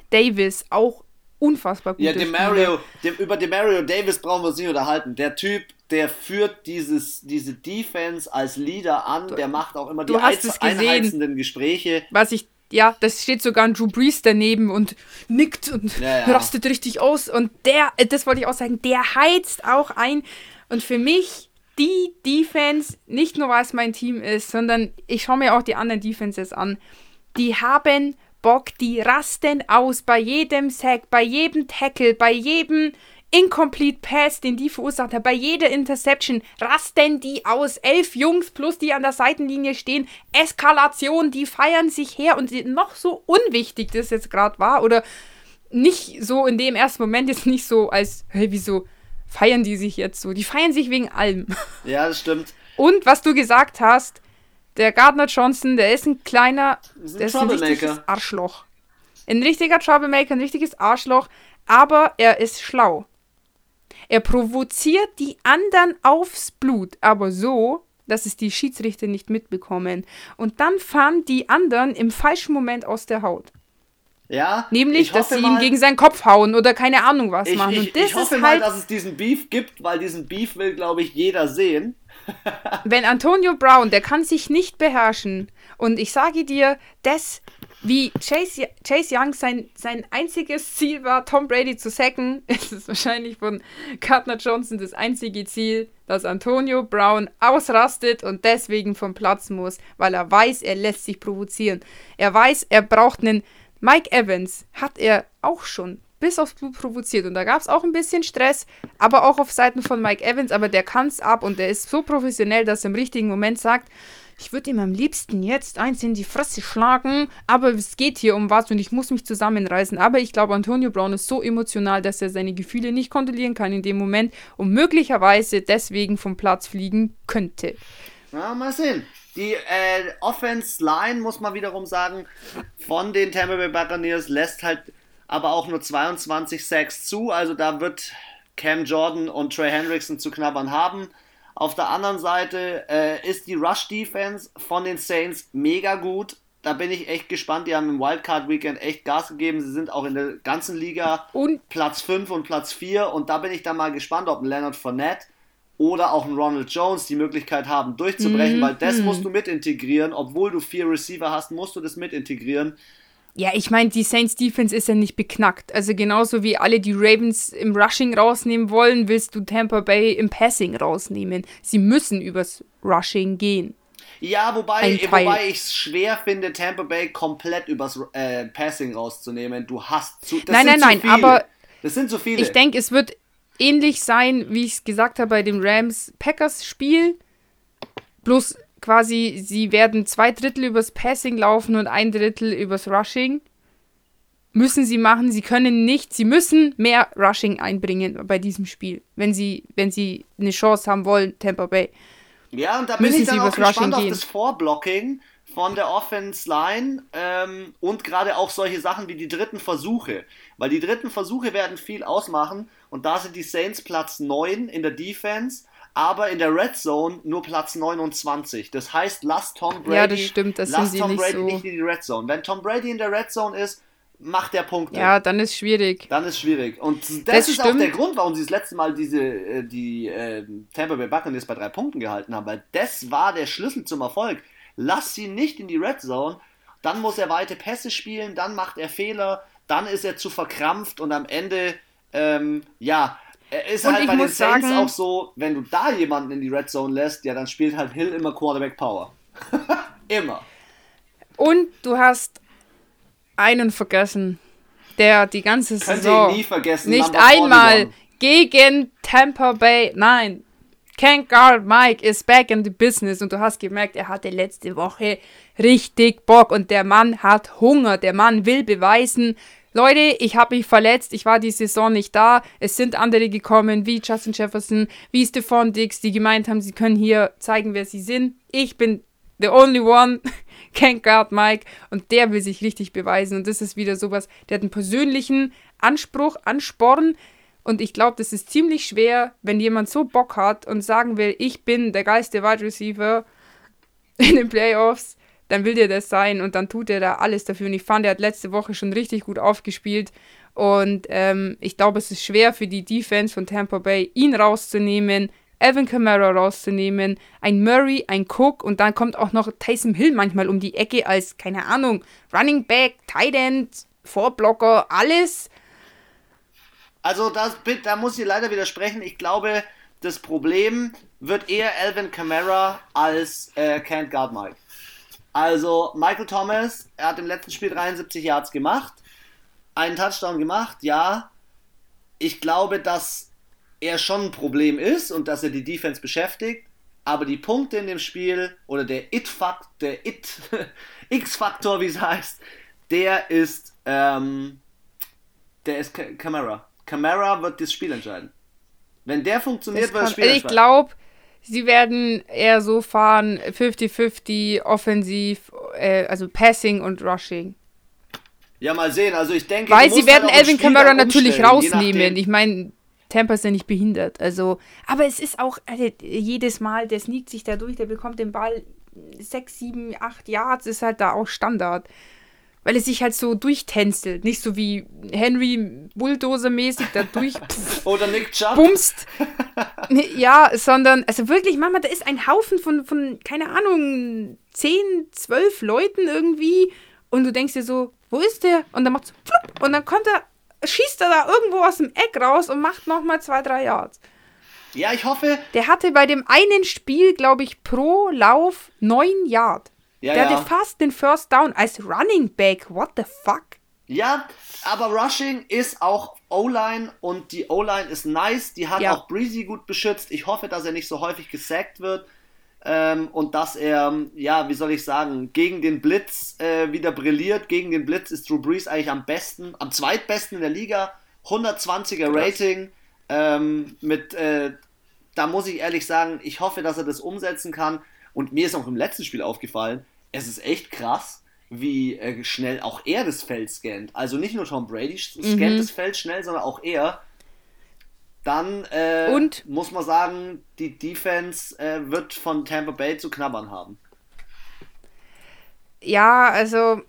Davis, auch unfassbar gut. Ja, Demario, dem, über Demario Davis brauchen wir uns nicht unterhalten. Der Typ, der führt dieses, diese Defense als Leader an, der macht auch immer die einheizenden Gespräche. Was ich ja, das steht sogar ein Drew Brees daneben und nickt und ja, ja. rastet richtig aus. Und der, äh, das wollte ich auch sagen, der heizt auch ein. Und für mich die Defense, nicht nur weil es mein Team ist, sondern ich schaue mir auch die anderen Defenses an, die haben Bock, die rasten aus bei jedem Sack, bei jedem Tackle, bei jedem Incomplete Pass, den die verursacht haben, bei jeder Interception rasten die aus. Elf Jungs plus die an der Seitenlinie stehen. Eskalation, die feiern sich her und noch so unwichtig das jetzt gerade war oder nicht so in dem ersten Moment jetzt nicht so als, hey, wieso, feiern die sich jetzt so. Die feiern sich wegen allem. <laughs> Ja, das stimmt. Und was du gesagt hast, der Gardner Johnson, der ist ein kleiner, ist ein der ist ein richtiges Arschloch. Ein richtiger Troublemaker, ein richtiges Arschloch, aber er ist schlau. Er provoziert die anderen aufs Blut, aber so, dass es die Schiedsrichter nicht mitbekommen. Und dann fahren die anderen im falschen Moment aus der Haut. Ja. Nämlich, dass sie mal, ihm gegen seinen Kopf hauen oder keine Ahnung was ich, machen. Ich, ich hoffe halt, mal, dass es diesen Beef gibt, weil diesen Beef will, glaube ich, jeder sehen. <laughs> wenn Antonio Brown, der kann sich nicht beherrschen. Und ich sage dir, das, wie Chase, Chase Young sein, sein einziges Ziel war, Tom Brady zu sacken, <laughs> ist es wahrscheinlich von Gardner Johnson das einzige Ziel, dass Antonio Brown ausrastet und deswegen vom Platz muss, weil er weiß, er lässt sich provozieren. Er weiß, er braucht einen Mike Evans hat er auch schon bis aufs Blut provoziert. Und da gab es auch ein bisschen Stress, aber auch auf Seiten von Mike Evans. Aber der kann es ab und der ist so professionell, dass er im richtigen Moment sagt, ich würde ihm am liebsten jetzt eins in die Fresse schlagen, aber es geht hier um was und ich muss mich zusammenreißen. Aber ich glaube, Antonio Brown ist so emotional, dass er seine Gefühle nicht kontrollieren kann in dem Moment und möglicherweise deswegen vom Platz fliegen könnte. Na, mal sehen. Die äh, Offense Line, muss man wiederum sagen, von den Tampa Bay Buccaneers lässt halt aber auch nur 22 Sacks zu. Also da wird Cam Jordan und Trey Hendrickson zu knabbern haben. Auf der anderen Seite äh, ist die Rush-Defense von den Saints mega gut. Da bin ich echt gespannt. Die haben im Wildcard-Weekend echt Gas gegeben. Sie sind auch in der ganzen Liga und? Platz 5 und Platz 4. Und da bin ich dann mal gespannt, ob Leonard Fournette oder auch ein Ronald Jones die Möglichkeit haben, durchzubrechen, mhm. weil das mhm. musst du mit integrieren. Obwohl du vier Receiver hast, musst du das mit integrieren. Ja, ich meine, die Saints Defense ist ja nicht beknackt. Also genauso wie alle die Ravens im Rushing rausnehmen wollen, willst du Tampa Bay im Passing rausnehmen. Sie müssen übers Rushing gehen. Ja, wobei, wobei ich es schwer finde, Tampa Bay komplett übers äh, Passing rauszunehmen. Du hast zu. nein, nein, nein, viele. aber. Das sind so viele. Ich denke, es wird ähnlich sein, wie ich es gesagt habe bei dem Rams-Packers-Spiel. Bloß quasi, sie werden zwei Drittel übers Passing laufen und ein Drittel übers Rushing. Müssen sie machen. Sie können nicht, sie müssen mehr Rushing einbringen bei diesem Spiel, wenn sie, wenn sie eine Chance haben wollen, Tampa Bay. Ja, und da bin ich dann auch gespannt auf das Vorblocking von der Offense Line ähm, und gerade auch solche Sachen wie die dritten Versuche. Weil die dritten Versuche werden viel ausmachen und da sind die Saints Platz 9 in der Defense aber in der Red Zone nur Platz 29. Das heißt, lass Tom Brady, ja, das stimmt, das lass Tom nicht Brady so. nicht in die Red Zone. Wenn Tom Brady in der Red Zone ist, macht der Punkte. Ja, dann ist schwierig. Dann ist schwierig. Und das, das ist stimmt. auch der Grund, warum sie das letzte Mal diese äh, die äh, Tampa Bay Buccaneers bei drei Punkten gehalten haben, weil das war der Schlüssel zum Erfolg. Lass sie nicht in die Red Zone, dann muss er weite Pässe spielen, dann macht er Fehler, dann ist er zu verkrampft und am Ende ähm, ja ist und halt bei den Saints sagen, auch so, wenn du da jemanden in die Red Zone lässt, ja, dann spielt halt Hill immer Quarterback Power. <laughs> immer. Und du hast einen vergessen, der die ganze Könnt Saison nie vergessen, nicht einmal gegen Tampa Bay, nein, Can't Guard Mike is back in the business und du hast gemerkt, er hatte letzte Woche richtig Bock und der Mann hat Hunger, der Mann will beweisen, Leute, ich habe mich verletzt, ich war die Saison nicht da. Es sind andere gekommen, wie Justin Jefferson, wie Stephon Diggs, die gemeint haben, sie können hier zeigen, wer sie sind. Ich bin the only one, <laughs> can't guard Mike. Und der will sich richtig beweisen. Und das ist wieder sowas, der hat einen persönlichen Anspruch, Ansporn. Und ich glaube, das ist ziemlich schwer, wenn jemand so Bock hat und sagen will, ich bin der geilste Wide Receiver in den Playoffs dann will der das sein und dann tut er da alles dafür. Und ich fand, er hat letzte Woche schon richtig gut aufgespielt. Und ähm, ich glaube, es ist schwer für die Defense von Tampa Bay, ihn rauszunehmen, Evan Kamara rauszunehmen, ein Murray, ein Cook und dann kommt auch noch Tyson Hill manchmal um die Ecke als, keine Ahnung, Running Back, Tight End, Vorblocker, alles. Also das, da muss ich leider widersprechen. Ich glaube, das Problem wird eher Alvin Kamara als äh, Can't Guard Mike. Also Michael Thomas, er hat im letzten Spiel 73 Yards gemacht, einen Touchdown gemacht, ja. Ich glaube, dass er schon ein Problem ist und dass er die Defense beschäftigt, aber die Punkte in dem Spiel oder der It-Faktor, der It, <laughs> X-Faktor, wie es heißt, der ist, ähm, der ist Camara. Camara wird das Spiel entscheiden. Wenn der funktioniert, wird das Spiel entscheiden. Ich glaube, Sie werden eher so fahren, 50-50, offensiv, äh, also Passing und Rushing. Ja, mal sehen. Also ich denke, weil sie werden Elvin Kamara natürlich rausnehmen. Ich meine, Tampa ist ja nicht behindert. Also, aber es ist auch also, jedes Mal, der sneakt sich da durch, der bekommt den Ball 6, 7, 8 Yards, ist halt da auch Standard weil es sich halt so durchtänzelt. Nicht so wie Henry Bulldozer-mäßig da durch. <laughs> Oder Nick Chubb. Bumst. <laughs> ja, sondern, also wirklich, Mama, da ist ein Haufen von, von, keine Ahnung, 10, 12 Leuten irgendwie. Und du denkst dir so, wo ist der? Und dann macht's flupp, und dann kommt er, schießt er da irgendwo aus dem Eck raus und macht nochmal zwei, drei Yards. Ja, ich hoffe. Der hatte bei dem einen Spiel, glaube ich, pro Lauf 9 Yards. Ja, der ja. hatte fast den First Down als Running Back. What the fuck? Ja, aber Rushing ist auch O-Line und die O-Line ist nice. Die hat ja. auch Breezy gut beschützt. Ich hoffe, dass er nicht so häufig gesackt wird. Ähm, und dass er, ja, wie soll ich sagen, gegen den Blitz äh, wieder brilliert. Gegen den Blitz ist Drew Brees eigentlich am besten, am zweitbesten in der Liga. 120er Rating. Ähm, mit, äh, da muss ich ehrlich sagen, ich hoffe, dass er das umsetzen kann. Und mir ist auch im letzten Spiel aufgefallen, es ist echt krass. wie äh, schnell auch er das Feld scannt. Also nicht nur Tom Brady scannt Mhm. das Feld schnell, sondern auch er. Dann äh, Und? muss man sagen, die Defense äh, wird von Tampa Bay zu knabbern haben. Ja, also,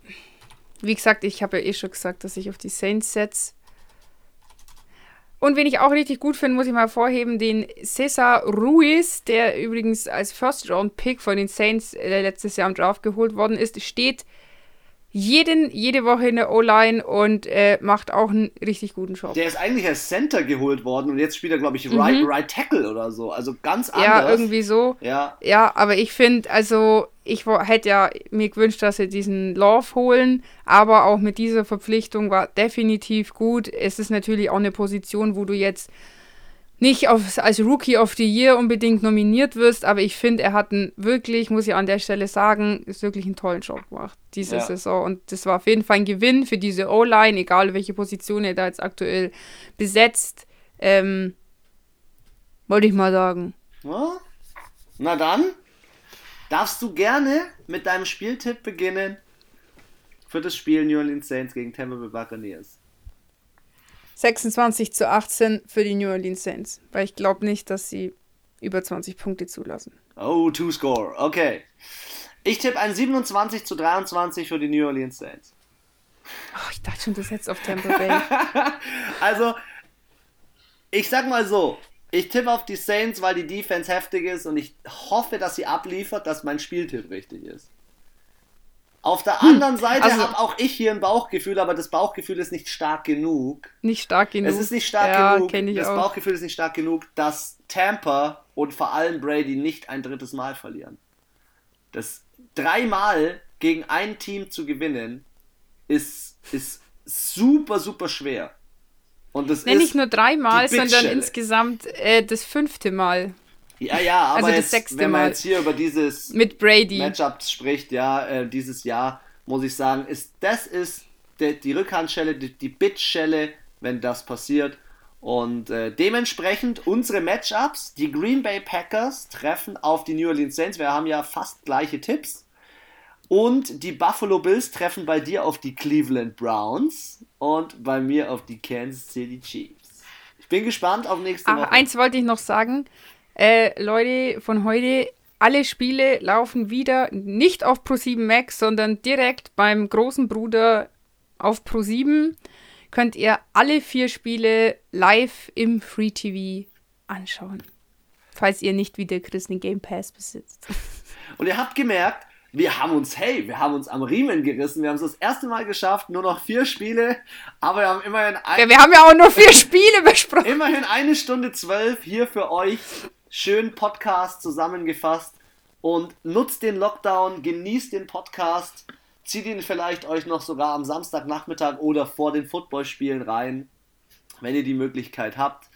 wie gesagt, ich habe ja eh schon gesagt, dass ich auf die Saints setze. Und wen ich auch richtig gut finde, muss ich mal vorheben, den Cesar Ruiz, der übrigens als First-Round-Pick von den Saints äh, letztes Jahr im Draft geholt worden ist, steht jeden, jede Woche in der O-Line und äh, macht auch einen richtig guten Job. Der ist eigentlich als Center geholt worden und jetzt spielt er, glaube ich, right, right Tackle oder so. Also ganz anders. Mhm. ja, irgendwie so. Ja, Ja, aber ich finde, also ich hätte ja mir gewünscht, dass sie diesen Love holen, aber auch mit dieser Verpflichtung war definitiv gut. Es ist natürlich auch eine Position, wo du jetzt nicht auf, als Rookie of the Year unbedingt nominiert wirst, aber ich finde, er hat einen wirklich, muss ich an der Stelle sagen, ist wirklich einen tollen Job gemacht diese Ja. Saison. Und das war auf jeden Fall ein Gewinn für diese O-Line, egal welche Position er da jetzt aktuell besetzt. Ähm, wollte ich mal sagen. Na dann, darfst du gerne mit deinem Spieltipp beginnen für das Spiel New Orleans Saints gegen Tampa Bay Buccaneers. 26 zu 18 für die New Orleans Saints, weil ich glaube nicht, dass sie über 20 Punkte zulassen. Oh, two score. Okay. Ich tippe ein 27 zu 23 für die New Orleans Saints. Oh, ich dachte schon, du setzt auf Tampa Bay. <laughs> Also, ich sag mal so, ich tippe auf die Saints, weil die Defense heftig ist und ich hoffe, dass sie abliefert, dass mein Spieltipp richtig ist. Auf der anderen Seite also- habe auch ich hier ein Bauchgefühl, aber das Bauchgefühl ist nicht stark genug. Nicht stark genug. Es ist nicht stark ja, genug. kenn ich das auch. Bauchgefühl ist nicht stark genug, dass Tampa und vor allem Brady nicht ein drittes Mal verlieren. Das dreimal gegen ein Team zu gewinnen, ist, ist super, super schwer. Und das Nee, ist. nicht nur dreimal, sondern insgesamt äh, das fünfte Mal Ja, ja, aber Also das jetzt, sechste wenn man Mal. jetzt hier über dieses mit Brady. Matchup spricht, ja, äh, dieses Jahr, muss ich sagen, ist das ist der, die Rückhandschelle, die, die Bitchschelle, wenn das passiert. Und äh, dementsprechend unsere Matchups, die Green Bay Packers treffen auf die New Orleans Saints. Wir haben ja fast gleiche Tipps. Und die Buffalo Bills treffen bei dir auf die Cleveland Browns und bei mir auf die Kansas City Chiefs. Ich bin gespannt auf nächste Ach, Woche. Eins wollte ich noch sagen. Äh, Leute von heute, alle Spiele laufen wieder nicht auf Pro7 Max, sondern direkt beim großen Bruder auf Pro7. Könnt ihr alle vier Spiele live im Free TV anschauen. Falls ihr nicht wie der Chris einen Game Pass besitzt. Und ihr habt gemerkt, wir haben uns, hey, wir haben uns am Riemen gerissen. Wir haben es das erste Mal geschafft, nur noch vier Spiele, aber wir haben immerhin, ein, Ja, wir haben ja auch nur vier Spiele besprochen. immerhin eine Stunde zwölf hier für euch. Schön Podcast zusammengefasst und nutzt den Lockdown, genießt den Podcast, zieht ihn vielleicht euch noch sogar am Samstagnachmittag oder vor den Footballspielen rein, wenn ihr die Möglichkeit habt.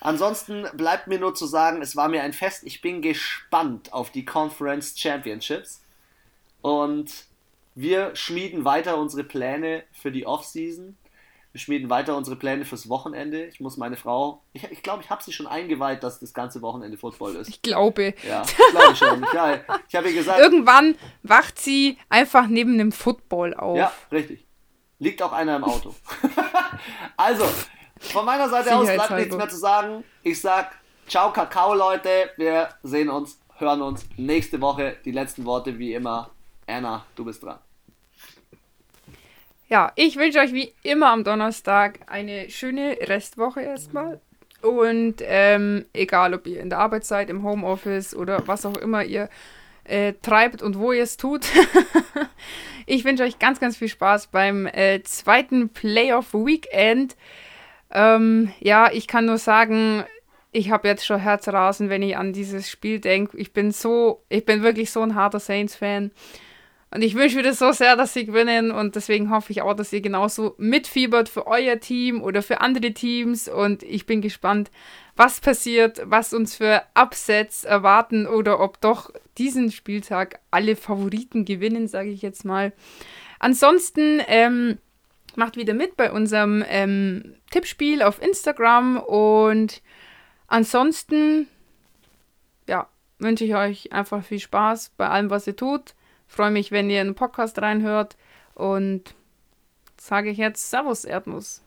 Ansonsten bleibt mir nur zu sagen, es war mir ein Fest. Ich bin gespannt auf die Conference Championships. Und wir schmieden weiter unsere Pläne für die Offseason. Wir schmieden weiter unsere Pläne fürs Wochenende. Ich muss meine Frau, ich glaube, ich, glaub, ich habe sie schon eingeweiht, dass das ganze Wochenende Football ist. Ich glaube. Ja, glaube ich schon. Ja, ich habe ihr gesagt, Irgendwann wacht sie einfach neben einem Football auf. ja, richtig. Liegt auch einer im Auto. <laughs> also, von meiner Seite aus bleibt nichts mehr zu sagen. Ich sag ciao Kakao, Leute. Wir sehen uns, hören uns nächste Woche. Die letzten Worte wie immer. Anna, du bist dran. Ja, ich wünsche euch wie immer am Donnerstag eine schöne Restwoche erstmal. Und ähm, egal, ob ihr in der Arbeit seid, im Homeoffice oder was auch immer ihr äh, treibt und wo ihr es tut. <laughs> ich wünsche euch ganz, ganz viel Spaß beim äh, zweiten Playoff-Weekend. Ähm, ja, ich kann nur sagen, ich habe jetzt schon Herzrasen, wenn ich an dieses Spiel denke. Ich bin so, ich bin wirklich so ein harter Saints-Fan. Und ich wünsche mir das so sehr, dass sie gewinnen. Und deswegen hoffe ich auch, dass ihr genauso mitfiebert für euer Team oder für andere Teams. Und ich bin gespannt, was passiert, was uns für Upsets erwarten oder ob doch diesen Spieltag alle Favoriten gewinnen, sage ich jetzt mal. Ansonsten ähm, macht wieder mit bei unserem ähm, Tippspiel auf Instagram. Und ansonsten, ja, wünsche ich euch einfach viel Spaß bei allem, was ihr tut. Freue mich, wenn ihr in den Podcast reinhört und sage ich jetzt Servus Erdnuss.